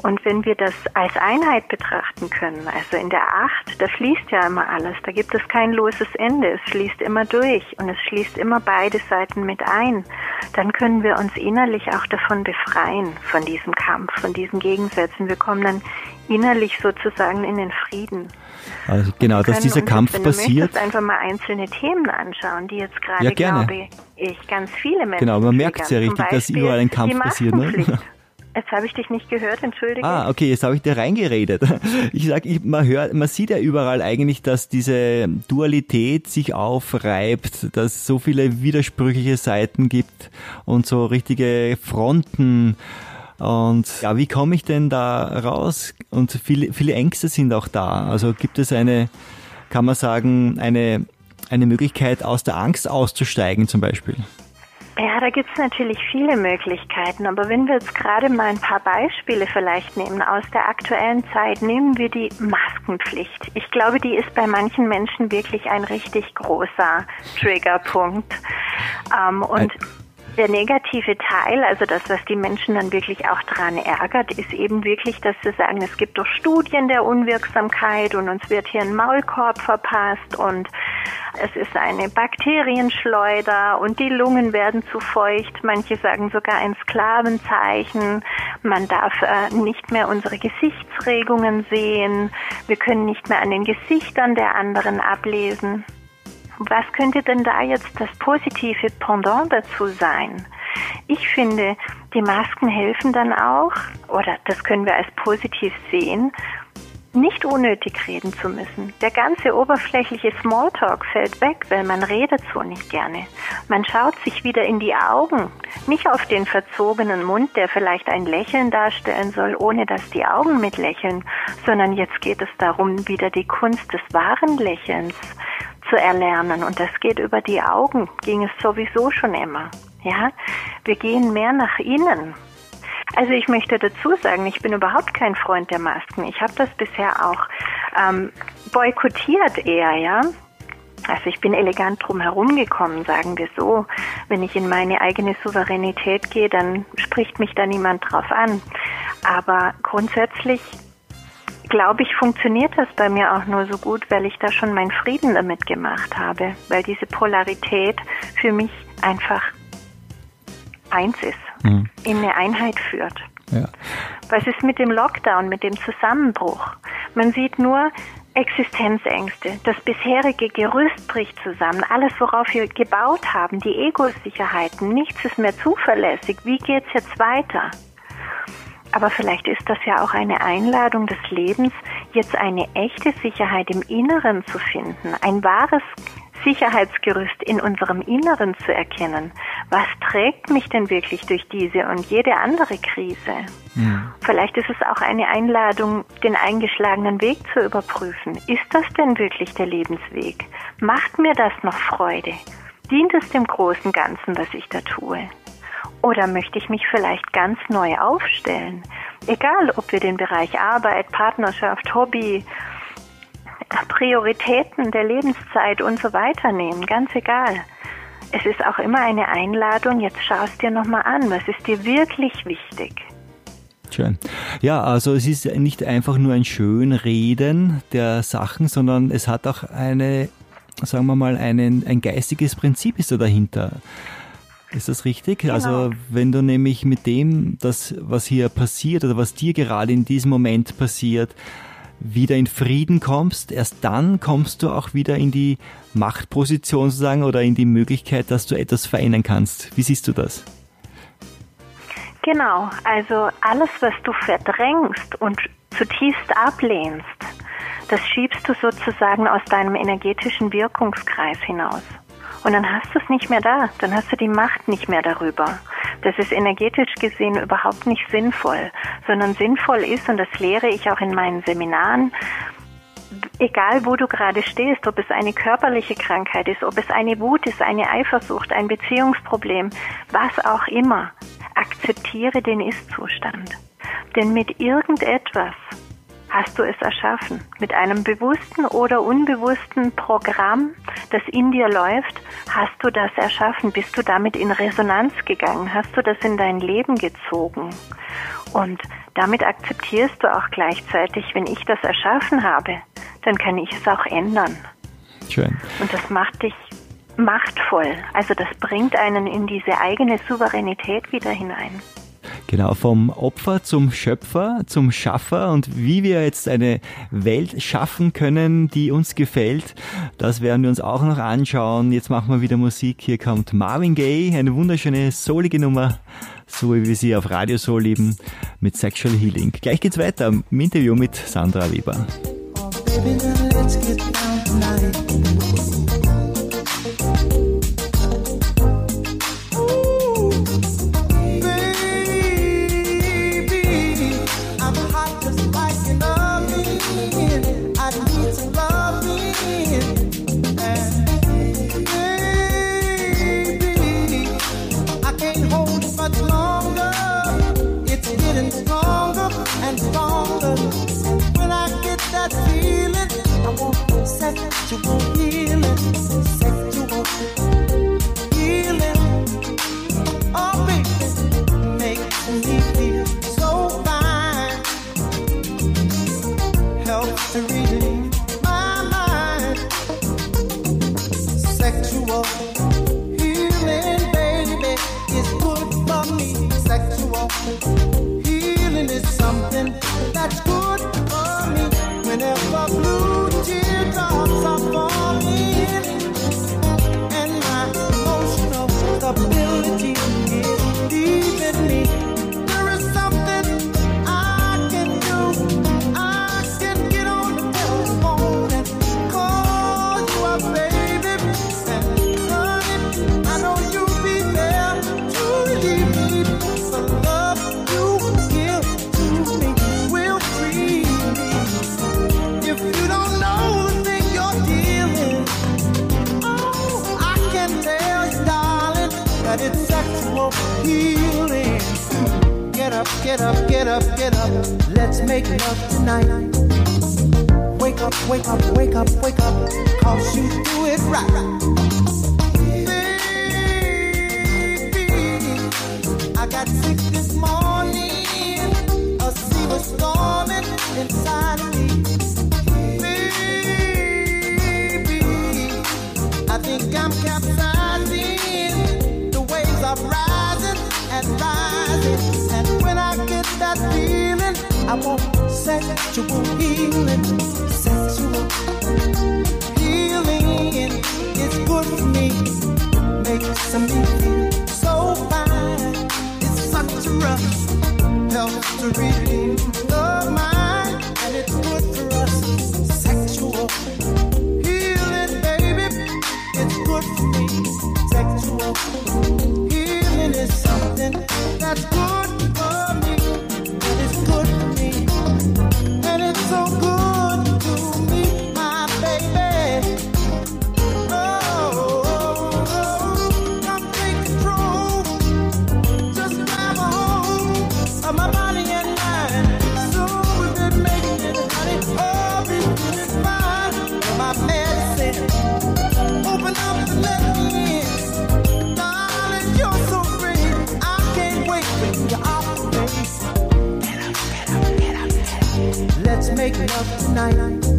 Und wenn wir das als Einheit betrachten können, also in der Acht, da fließt ja immer alles, da gibt es kein loses Ende, es fließt immer durch und es schließt immer beide Seiten mit ein, dann können wir uns innerlich auch davon befreien, von diesem Kampf, von diesen Gegensätzen. Wir kommen dann innerlich sozusagen in den Frieden. Also genau, dass dieser uns, Kampf wenn passiert. Du einfach mal einzelne Themen anschauen, die jetzt gerade, ja, gerne. glaube ich, ganz viele Menschen. Genau, man merkt es ja richtig, dass überall ein Kampf passiert. Ne? *laughs* Jetzt habe ich dich nicht gehört, entschuldige. Ah, okay, jetzt habe ich dir reingeredet. *laughs* Ich sag, ich, man hört, man sieht ja überall eigentlich, dass diese Dualität sich aufreibt, dass es so viele widersprüchliche Seiten gibt und so richtige Fronten. Und ja, wie komme ich denn da raus? Und viele, viele Ängste sind auch da. Also gibt es eine, kann man sagen, eine, eine Möglichkeit, aus der Angst auszusteigen zum Beispiel? Ja, da gibt's natürlich viele Möglichkeiten, aber wenn wir jetzt gerade mal ein paar Beispiele vielleicht nehmen aus der aktuellen Zeit, nehmen wir die Maskenpflicht. Ich glaube, die ist bei manchen Menschen wirklich ein richtig großer Triggerpunkt. Ähm, und der negative Teil, also das, was die Menschen dann wirklich auch daran ärgert, ist eben wirklich, dass sie sagen, es gibt doch Studien der Unwirksamkeit und uns wird hier ein Maulkorb verpasst und es ist eine Bakterienschleuder und die Lungen werden zu feucht. Manche sagen sogar ein Sklavenzeichen. Man darf äh, nicht mehr unsere Gesichtsregungen sehen. Wir können nicht mehr an den Gesichtern der anderen ablesen. Was könnte denn da jetzt das positive Pendant dazu sein? Ich finde, die Masken helfen dann auch, oder das können wir als positiv sehen, nicht unnötig reden zu müssen. Der ganze oberflächliche Smalltalk fällt weg, weil man redet so nicht gerne. Man schaut sich wieder in die Augen, nicht auf den verzogenen Mund, der vielleicht ein Lächeln darstellen soll, ohne dass die Augen mitlächeln, sondern jetzt geht es darum, wieder die Kunst des wahren Lächelns zu erlernen. Und das geht über die Augen, ging es sowieso schon immer. Ja, wir gehen mehr nach innen. Also ich möchte dazu sagen, ich bin überhaupt kein Freund der Masken. Ich habe das bisher auch ähm, boykottiert eher, ja. Also ich bin elegant drum herum gekommen, sagen wir so. Wenn ich in meine eigene Souveränität gehe, dann spricht mich da niemand drauf an. Aber grundsätzlich glaube ich, funktioniert das bei mir auch nur so gut, weil ich da schon meinen Frieden damit gemacht habe, weil diese Polarität für mich einfach eins ist, mhm. in eine Einheit führt. Ja. Was ist mit dem Lockdown, mit dem Zusammenbruch? Man sieht nur Existenzängste. Das bisherige Gerüst bricht zusammen. Alles, worauf wir gebaut haben, die Ego-Sicherheiten, nichts ist mehr zuverlässig. Wie geht's jetzt weiter? Aber vielleicht ist das ja auch eine Einladung des Lebens, jetzt eine echte Sicherheit im Inneren zu finden, ein wahres Sicherheitsgerüst in unserem Inneren zu erkennen. Was trägt mich denn wirklich durch diese und jede andere Krise? Mhm. Vielleicht ist es auch eine Einladung, den eingeschlagenen Weg zu überprüfen. Ist das denn wirklich der Lebensweg? Macht mir das noch Freude? Dient es dem großen Ganzen, was ich da tue? Oder möchte ich mich vielleicht ganz neu aufstellen? Egal, ob wir den Bereich Arbeit, Partnerschaft, Hobby, Prioritäten der Lebenszeit und so weiter nehmen, ganz egal. Es ist auch immer eine Einladung, jetzt schaust dir nochmal an, was ist dir wirklich wichtig. Schön. Ja, also es ist nicht einfach nur ein Schönreden der Sachen, sondern es hat auch eine, sagen wir mal, einen, ein geistiges Prinzip ist da dahinter. Ist das richtig? Genau. Also wenn du nämlich mit dem, das, was hier passiert oder was dir gerade in diesem Moment passiert, wieder in Frieden kommst, erst dann kommst du auch wieder in die Machtposition sozusagen oder in die Möglichkeit, dass du etwas verändern kannst. Wie siehst du das? Genau, also alles, was du verdrängst und zutiefst ablehnst, das schiebst du sozusagen aus deinem energetischen Wirkungskreis hinaus. Und dann hast du es nicht mehr da, dann hast du die Macht nicht mehr darüber. Das ist energetisch gesehen überhaupt nicht sinnvoll, sondern sinnvoll ist, und das lehre ich auch in meinen Seminaren, egal wo du gerade stehst, ob es eine körperliche Krankheit ist, ob es eine Wut ist, eine Eifersucht, ein Beziehungsproblem, was auch immer, akzeptiere den Ist-Zustand. Denn mit irgendetwas hast du es erschaffen. Mit einem bewussten oder unbewussten Programm, das in dir läuft, hast du das erschaffen. Bist du damit in Resonanz gegangen? Hast du das in dein Leben gezogen? Und damit akzeptierst du auch gleichzeitig, wenn ich das erschaffen habe, dann kann ich es auch ändern. Schön. Und das macht dich machtvoll. Also das bringt einen in diese eigene Souveränität wieder hinein. Genau, vom Opfer zum Schöpfer, zum Schaffer und wie wir jetzt eine Welt schaffen können, die uns gefällt, das werden wir uns auch noch anschauen. Jetzt machen wir wieder Musik. Hier kommt Marvin Gaye, eine wunderschöne soulige Nummer, so wie wir sie auf Radio Soul lieben, mit Sexual Healing. Gleich geht's weiter im Interview mit Sandra Weber. Oh, baby, making up tonight.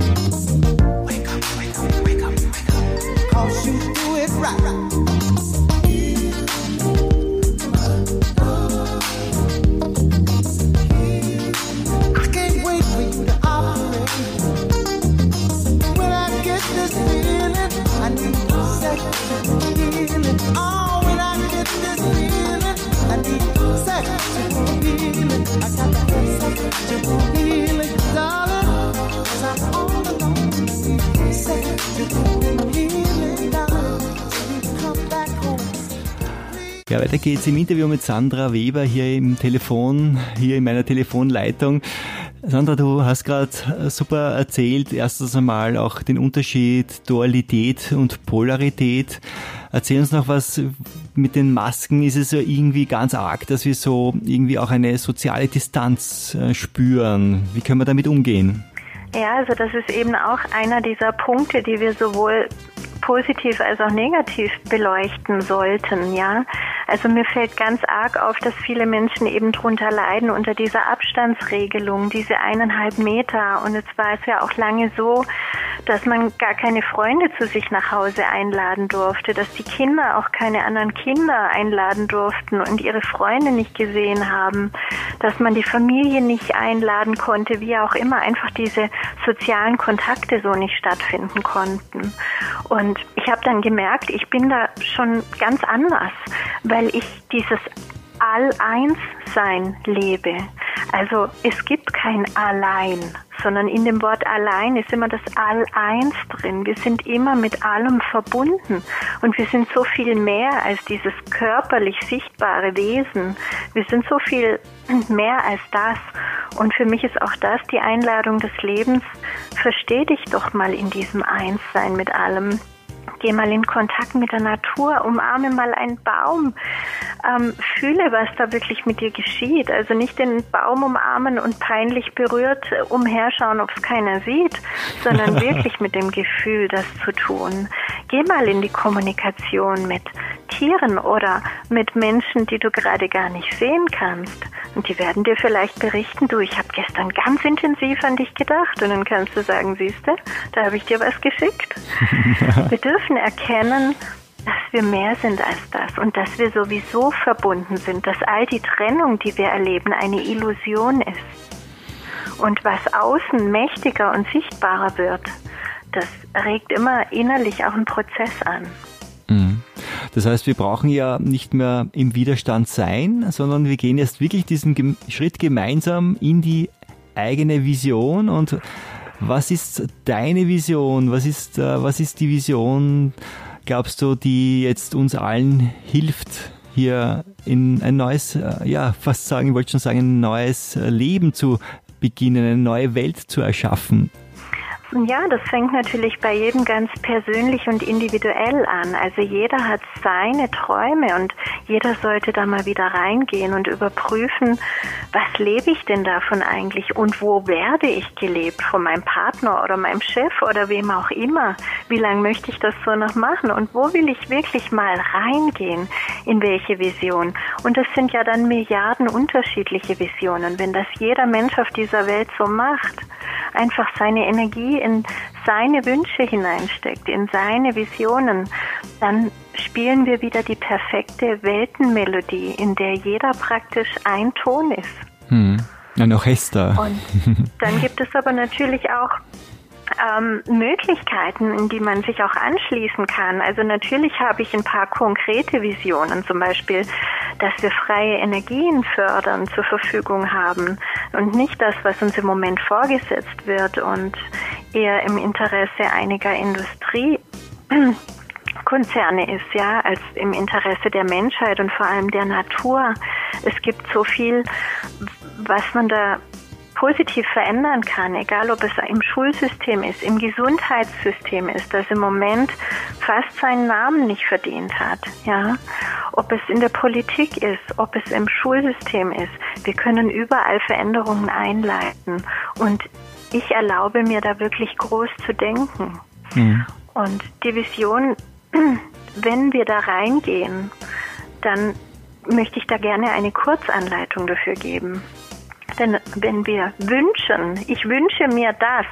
Ja, weiter geht's im Interview mit Sandra Weber hier im Telefon, hier in meiner Telefonleitung. Sandra, du hast gerade super erzählt, erstens einmal auch den Unterschied Dualität und Polarität. Erzähl uns noch was mit den Masken. Ist es ja irgendwie ganz arg, dass wir so irgendwie auch eine soziale Distanz äh, spüren? Wie können wir damit umgehen? Ja, also das ist eben auch einer dieser Punkte, die wir sowohl positiv als auch negativ beleuchten sollten, ja. Also mir fällt ganz arg auf, dass viele Menschen eben drunter leiden unter dieser Abstandsregelung, diese eineinhalb Meter. Und es war es ja auch lange so, dass man gar keine Freunde zu sich nach Hause einladen durfte, dass die Kinder auch keine anderen Kinder einladen durften und ihre Freunde nicht gesehen haben, dass man die Familie nicht einladen konnte, wie auch immer, einfach diese sozialen Kontakte so nicht stattfinden konnten. Und ich habe dann gemerkt, ich bin da schon ganz anders, weil ich dieses All-Eins-Sein lebe. Also es gibt kein Allein, sondern in dem Wort Allein ist immer das All-Eins drin. Wir sind immer mit allem verbunden und wir sind so viel mehr als dieses körperlich sichtbare Wesen. Wir sind so viel *clears throat* mehr als das. Und für mich ist auch das die Einladung des Lebens. Versteh dich doch mal in diesem Einssein mit allem. Geh mal in Kontakt mit der Natur, umarme mal einen Baum, ähm, fühle, was da wirklich mit dir geschieht. Also nicht den Baum umarmen und peinlich berührt umherschauen, ob es keiner sieht, sondern *laughs* wirklich mit dem Gefühl, das zu tun. Geh mal in die Kommunikation mit Tieren oder mit Menschen, die du gerade gar nicht sehen kannst. Und die werden dir vielleicht berichten, du, ich habe gestern ganz intensiv an dich gedacht. Und dann kannst du sagen, siehste, da habe ich dir was geschickt. *laughs* Wir dürfen erkennen, dass wir mehr sind als das und dass wir sowieso verbunden sind, dass all die Trennung, die wir erleben, eine Illusion ist. Und was außen mächtiger und sichtbarer wird, das regt immer innerlich auch einen Prozess an. Das heißt, wir brauchen ja nicht mehr im Widerstand sein, sondern wir gehen jetzt wirklich diesen Schritt gemeinsam in die eigene Vision. Und was ist deine Vision? Was ist, äh, was ist die Vision, glaubst du, die jetzt uns allen hilft, hier in ein neues, äh, ja, fast sagen, ich wollte schon sagen, ein neues äh, Leben zu beginnen, eine neue Welt zu erschaffen? Ja, das fängt natürlich bei jedem ganz persönlich und individuell an. Also jeder hat seine Träume und jeder sollte da mal wieder reingehen und überprüfen, was lebe ich denn davon eigentlich und wo werde ich gelebt? Von meinem Partner oder meinem Chef oder wem auch immer? Wie lange möchte ich das so noch machen und wo will ich wirklich mal reingehen? In welche Vision? Und das sind ja dann Milliarden unterschiedliche Visionen. Wenn das jeder Mensch auf dieser Welt so macht, einfach seine Energie in seine Wünsche hineinsteckt, in seine Visionen, dann spielen wir wieder die perfekte Weltenmelodie, in der jeder praktisch ein Ton ist. Hm. Ein Orchester. Und dann gibt es aber natürlich auch ähm, Möglichkeiten, in die man sich auch anschließen kann. Also natürlich habe ich ein paar konkrete Visionen, zum Beispiel, dass wir freie Energien fördern, zur Verfügung haben und nicht das, was uns im Moment vorgesetzt wird und eher im Interesse einiger Industrie. Konzerne ist, ja, als im Interesse der Menschheit und vor allem der Natur. Es gibt so viel, was man da positiv verändern kann, egal ob es im Schulsystem ist, im Gesundheitssystem ist, das im Moment fast seinen Namen nicht verdient hat, ja, ob es in der Politik ist, ob es im Schulsystem ist. Wir können überall Veränderungen einleiten und ich erlaube mir da wirklich groß zu denken. Mhm. Und die Vision, *clears throat* wenn wir da reingehen, dann möchte ich da gerne eine Kurzanleitung dafür geben. Denn wenn wir wünschen, ich wünsche mir das,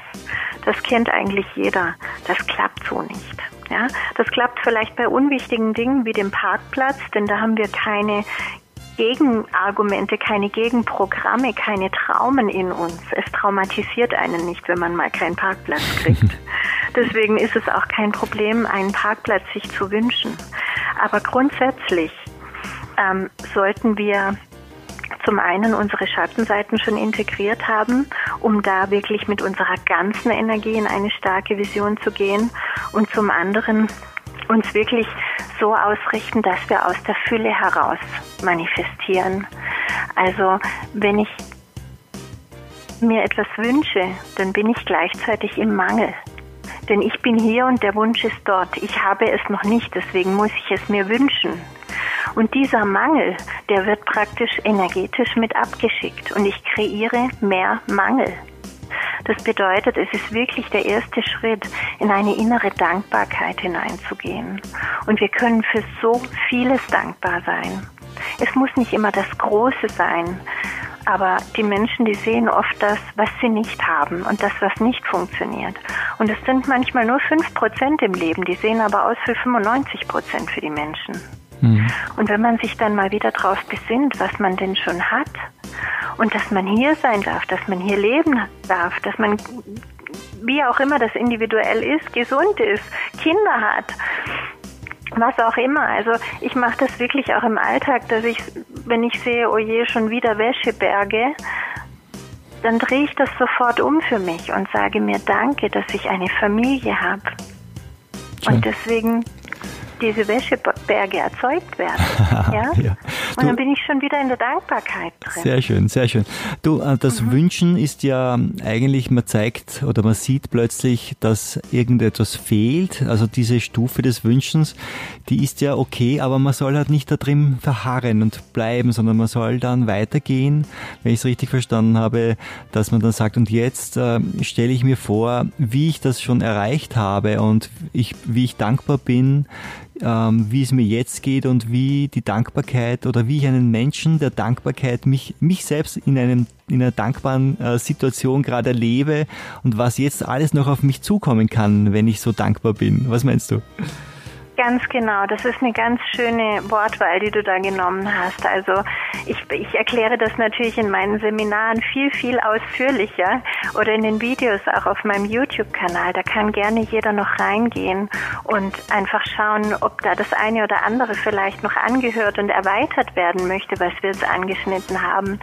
das kennt eigentlich jeder, das klappt so nicht. Ja, das klappt vielleicht bei unwichtigen Dingen wie dem Parkplatz, denn da haben wir keine Gegenargumente, keine Gegenprogramme, keine Traumen in uns. Es traumatisiert einen nicht, wenn man mal keinen Parkplatz kriegt. *laughs* Deswegen ist es auch kein Problem, einen Parkplatz sich zu wünschen. Aber grundsätzlich ähm, sollten wir zum einen unsere Schattenseiten schon integriert haben, um da wirklich mit unserer ganzen Energie in eine starke Vision zu gehen und zum anderen uns wirklich so ausrichten, dass wir aus der Fülle heraus manifestieren. Also wenn ich mir etwas wünsche, dann bin ich gleichzeitig im Mangel. Denn ich bin hier und der Wunsch ist dort. Ich habe es noch nicht, deswegen muss ich es mir wünschen. Und dieser Mangel, der wird praktisch energetisch mit abgeschickt und ich kreiere mehr Mangel. Das bedeutet, es ist wirklich der erste Schritt, in eine innere Dankbarkeit hineinzugehen. Und wir können für so vieles dankbar sein. Es muss nicht immer das Große sein, aber die Menschen, die sehen oft das, was sie nicht haben und das, was nicht funktioniert. Und es sind manchmal nur fünf Prozent im Leben, die sehen aber aus für 95 Prozent für die Menschen. Mhm. Und wenn man sich dann mal wieder drauf besinnt, was man denn schon hat und dass man hier sein darf, dass man hier leben darf, dass man wie auch immer das individuell ist, gesund ist, Kinder hat, was auch immer. Also ich mache das wirklich auch im Alltag, dass ich, wenn ich sehe, oh je, schon wieder Wäscheberge, dann drehe ich das sofort um für mich und sage mir Danke, dass ich eine Familie habe. Und deswegen diese Wäscheberge erzeugt werden. *laughs* Ja? Ja. Und Du- dann bin ich schon wieder in der Dankbarkeit drin. Sehr schön, sehr schön. Du, äh, das Mhm. Wünschen ist ja eigentlich, man zeigt oder man sieht plötzlich, dass irgendetwas fehlt. Also diese Stufe des Wünschens, die ist ja okay, aber man soll halt nicht da drin verharren und bleiben, sondern man soll dann weitergehen, wenn ich es richtig verstanden habe, dass man dann sagt, und jetzt äh, stelle ich mir vor, wie ich das schon erreicht habe und ich, wie ich dankbar bin, ähm, wie es mir jetzt geht und wie die Dankbarkeit oder wie ich einen Menschen der Dankbarkeit mich, mich selbst in einem in einer dankbaren äh, Situation gerade erlebe und was jetzt alles noch auf mich zukommen kann, wenn ich so dankbar bin. Was meinst du? Ganz genau, das ist eine ganz schöne Wortwahl, die du da genommen hast. Also ich, ich erkläre das natürlich in meinen Seminaren viel, viel ausführlicher oder in den Videos auch auf meinem YouTube-Kanal. Da kann gerne jeder noch reingehen und einfach schauen, ob da das eine oder andere vielleicht noch angehört und erweitert werden möchte, was wir jetzt angeschnitten haben.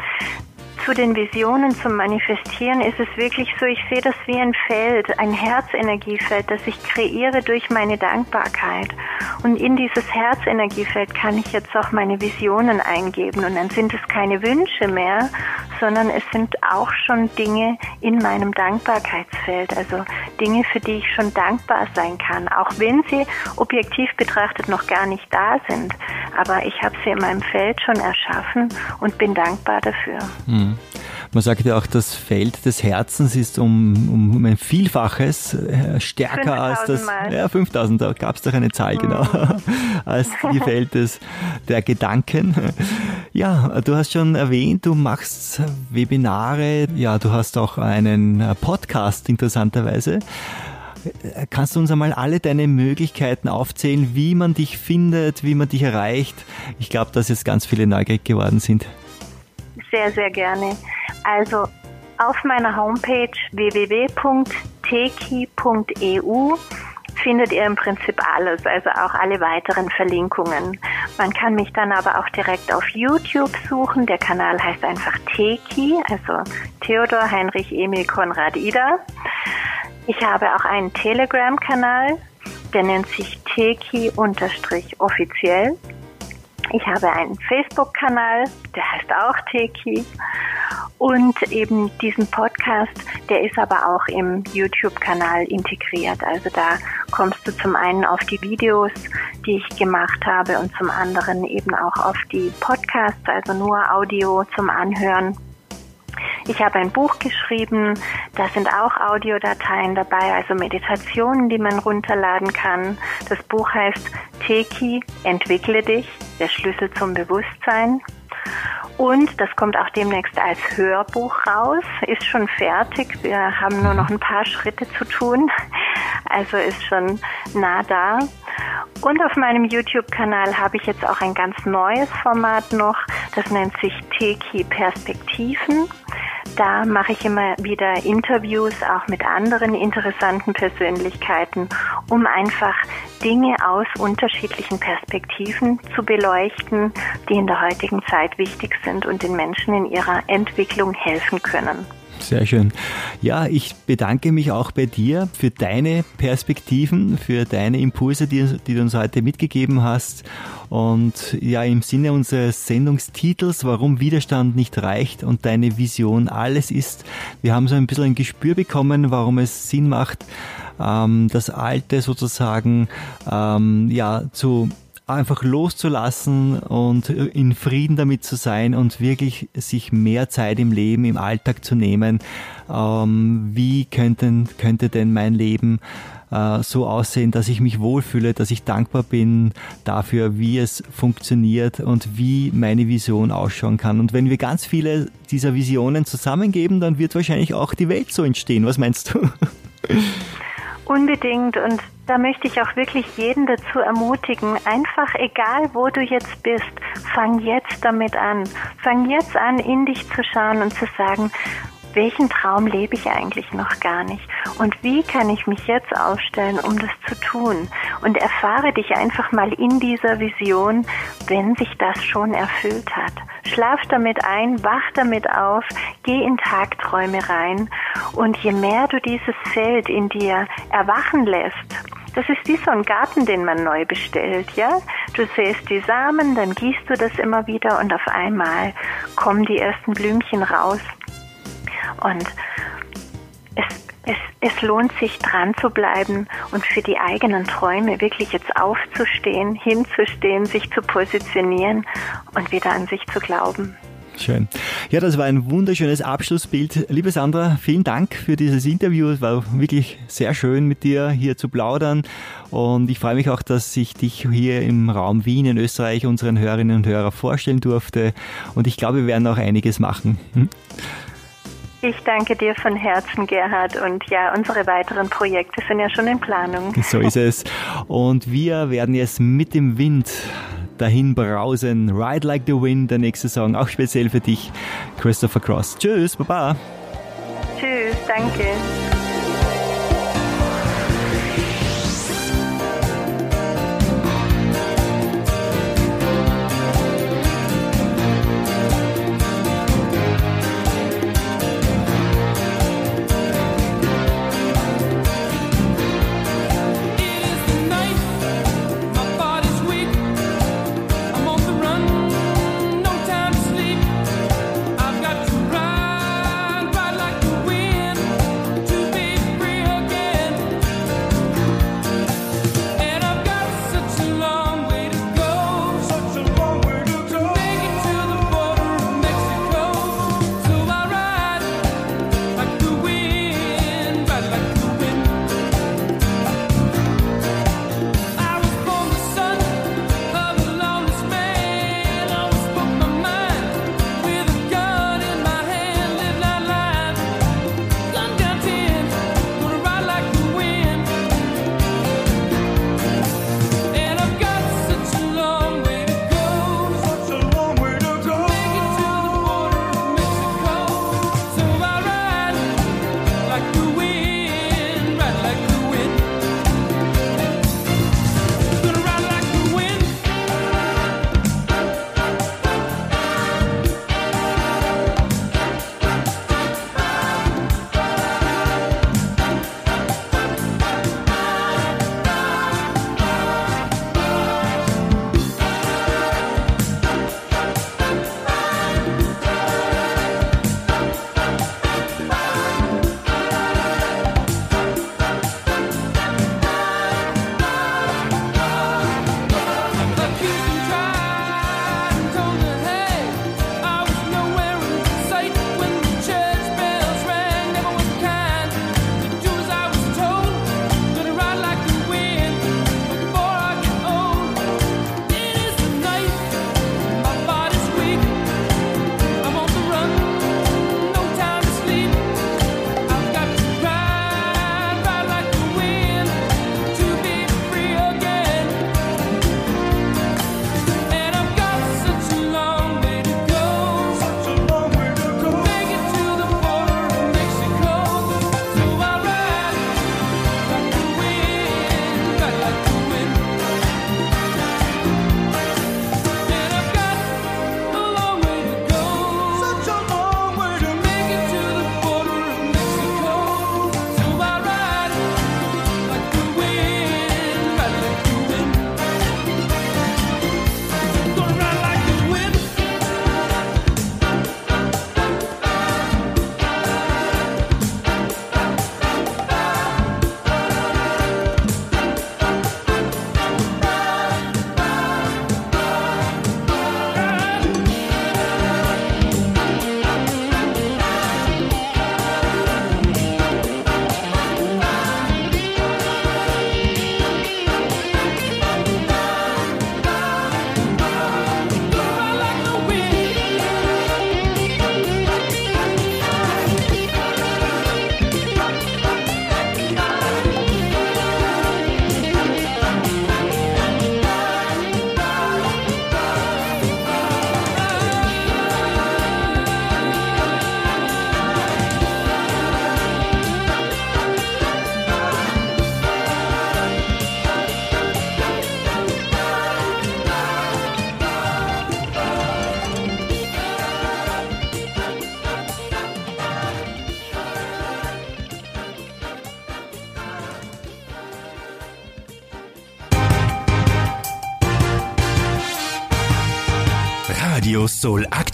Zu den Visionen zum Manifestieren ist es wirklich so, ich sehe das wie ein Feld, ein Herzenergiefeld, das ich kreiere durch meine Dankbarkeit. Und in dieses Herzenergiefeld kann ich jetzt auch meine Visionen eingeben. Und dann sind es keine Wünsche mehr, sondern es sind auch schon Dinge in meinem Dankbarkeitsfeld. Also Dinge, für die ich schon dankbar sein kann, auch wenn sie objektiv betrachtet noch gar nicht da sind. Aber ich habe sie in meinem Feld schon erschaffen und bin dankbar dafür. Man sagt ja auch, das Feld des Herzens ist um, um ein Vielfaches äh, stärker als das. 5000 Mal. Ja, 5000, da gab es doch eine Zahl, genau. *laughs* als die Feld des, der Gedanken. Ja, du hast schon erwähnt, du machst Webinare. Ja, du hast auch einen äh, Podcast, interessanterweise. Äh, Kannst du uns einmal alle deine Möglichkeiten aufzählen, wie man dich findet, wie man dich erreicht? Ich glaube, dass jetzt ganz viele neugierig geworden sind. Sehr, sehr gerne. Also auf meiner Homepage www.tv-welt.at teki.eu findet ihr im Prinzip alles, also auch alle weiteren Verlinkungen. Man kann mich dann aber auch direkt auf YouTube suchen. Der Kanal heißt einfach Teki, also Theodor Heinrich Emil Konrad Ida. Ich habe auch einen Telegram-Kanal, der nennt sich Teki-offiziell. Ich habe einen Facebook-Kanal, der heißt auch Teki. Und eben diesen Podcast, der ist aber auch im YouTube-Kanal integriert. Also da kommst du zum einen auf die Videos, die ich gemacht habe und zum anderen eben auch auf die Podcasts, also nur Audio zum Anhören. Ich habe ein Buch geschrieben, da sind auch Audiodateien dabei, also Meditationen, die man runterladen kann. Das Buch heißt Teki, entwickle dich, der Schlüssel zum Bewusstsein. Und das kommt auch demnächst als Hörbuch raus, ist schon fertig. Wir haben nur noch ein paar Schritte zu tun, also ist schon nah da. Und auf meinem YouTube-Kanal habe ich jetzt auch ein ganz neues Format noch, das nennt sich Teki Perspektiven. Da mache ich immer wieder Interviews auch mit anderen interessanten Persönlichkeiten, um einfach Dinge aus unterschiedlichen Perspektiven zu beleuchten, die in der heutigen Zeit wichtig sind und den Menschen in ihrer Entwicklung helfen können. Sehr schön. Ja, ich bedanke mich auch bei dir für deine Perspektiven, für deine Impulse, die, die, du uns heute mitgegeben hast. Und ja, im Sinne unseres Sendungstitels, warum Widerstand nicht reicht und deine Vision alles ist, wir haben so ein bisschen ein Gespür bekommen, warum es Sinn macht, ähm, das Alte sozusagen ähm, ja zu einfach loszulassen und in Frieden damit zu sein und wirklich sich mehr Zeit im Leben, im Alltag zu nehmen. Ähm, wie könnten, könnte denn mein Leben äh, so aussehen, dass ich mich wohlfühle, dass ich dankbar bin dafür, wie es funktioniert und wie meine Vision ausschauen kann. Und wenn wir ganz viele dieser Visionen zusammengeben, dann wird wahrscheinlich auch die Welt so entstehen. Was meinst du? Unbedingt und da möchte ich auch wirklich jeden dazu ermutigen, einfach egal wo du jetzt bist, fang jetzt damit an. Fang jetzt an, in dich zu schauen und zu sagen, welchen Traum lebe ich eigentlich noch gar nicht? Und wie kann ich mich jetzt aufstellen, um das zu tun? Und erfahre dich einfach mal in dieser Vision, wenn sich das schon erfüllt hat. Schlaf damit ein, wach damit auf, geh in Tagträume rein. Und je mehr du dieses Feld in dir erwachen lässt, das ist wie so ein Garten, den man neu bestellt, ja? Du säst die Samen, dann gießt du das immer wieder und auf einmal kommen die ersten Blümchen raus. Und es, es, es lohnt sich dran zu bleiben und für die eigenen Träume wirklich jetzt aufzustehen, hinzustehen, sich zu positionieren und wieder an sich zu glauben. Schön. Ja, das war ein wunderschönes Abschlussbild. Liebe Sandra, vielen Dank für dieses Interview. Es war wirklich sehr schön mit dir hier zu plaudern. Und ich freue mich auch, dass ich dich hier im Raum Wien in Österreich unseren Hörerinnen und Hörern vorstellen durfte. Und ich glaube, wir werden auch einiges machen. Hm? Ich danke dir von Herzen, Gerhard. Und ja, unsere weiteren Projekte sind ja schon in Planung. *laughs* So ist es. Und wir werden jetzt mit dem Wind dahin brausen. Ride Like the Wind, der nächste Song, auch speziell für dich, Christopher Cross. Tschüss, Baba. Tschüss, danke.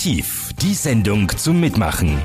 Aktiv, die Sendung zum Mitmachen.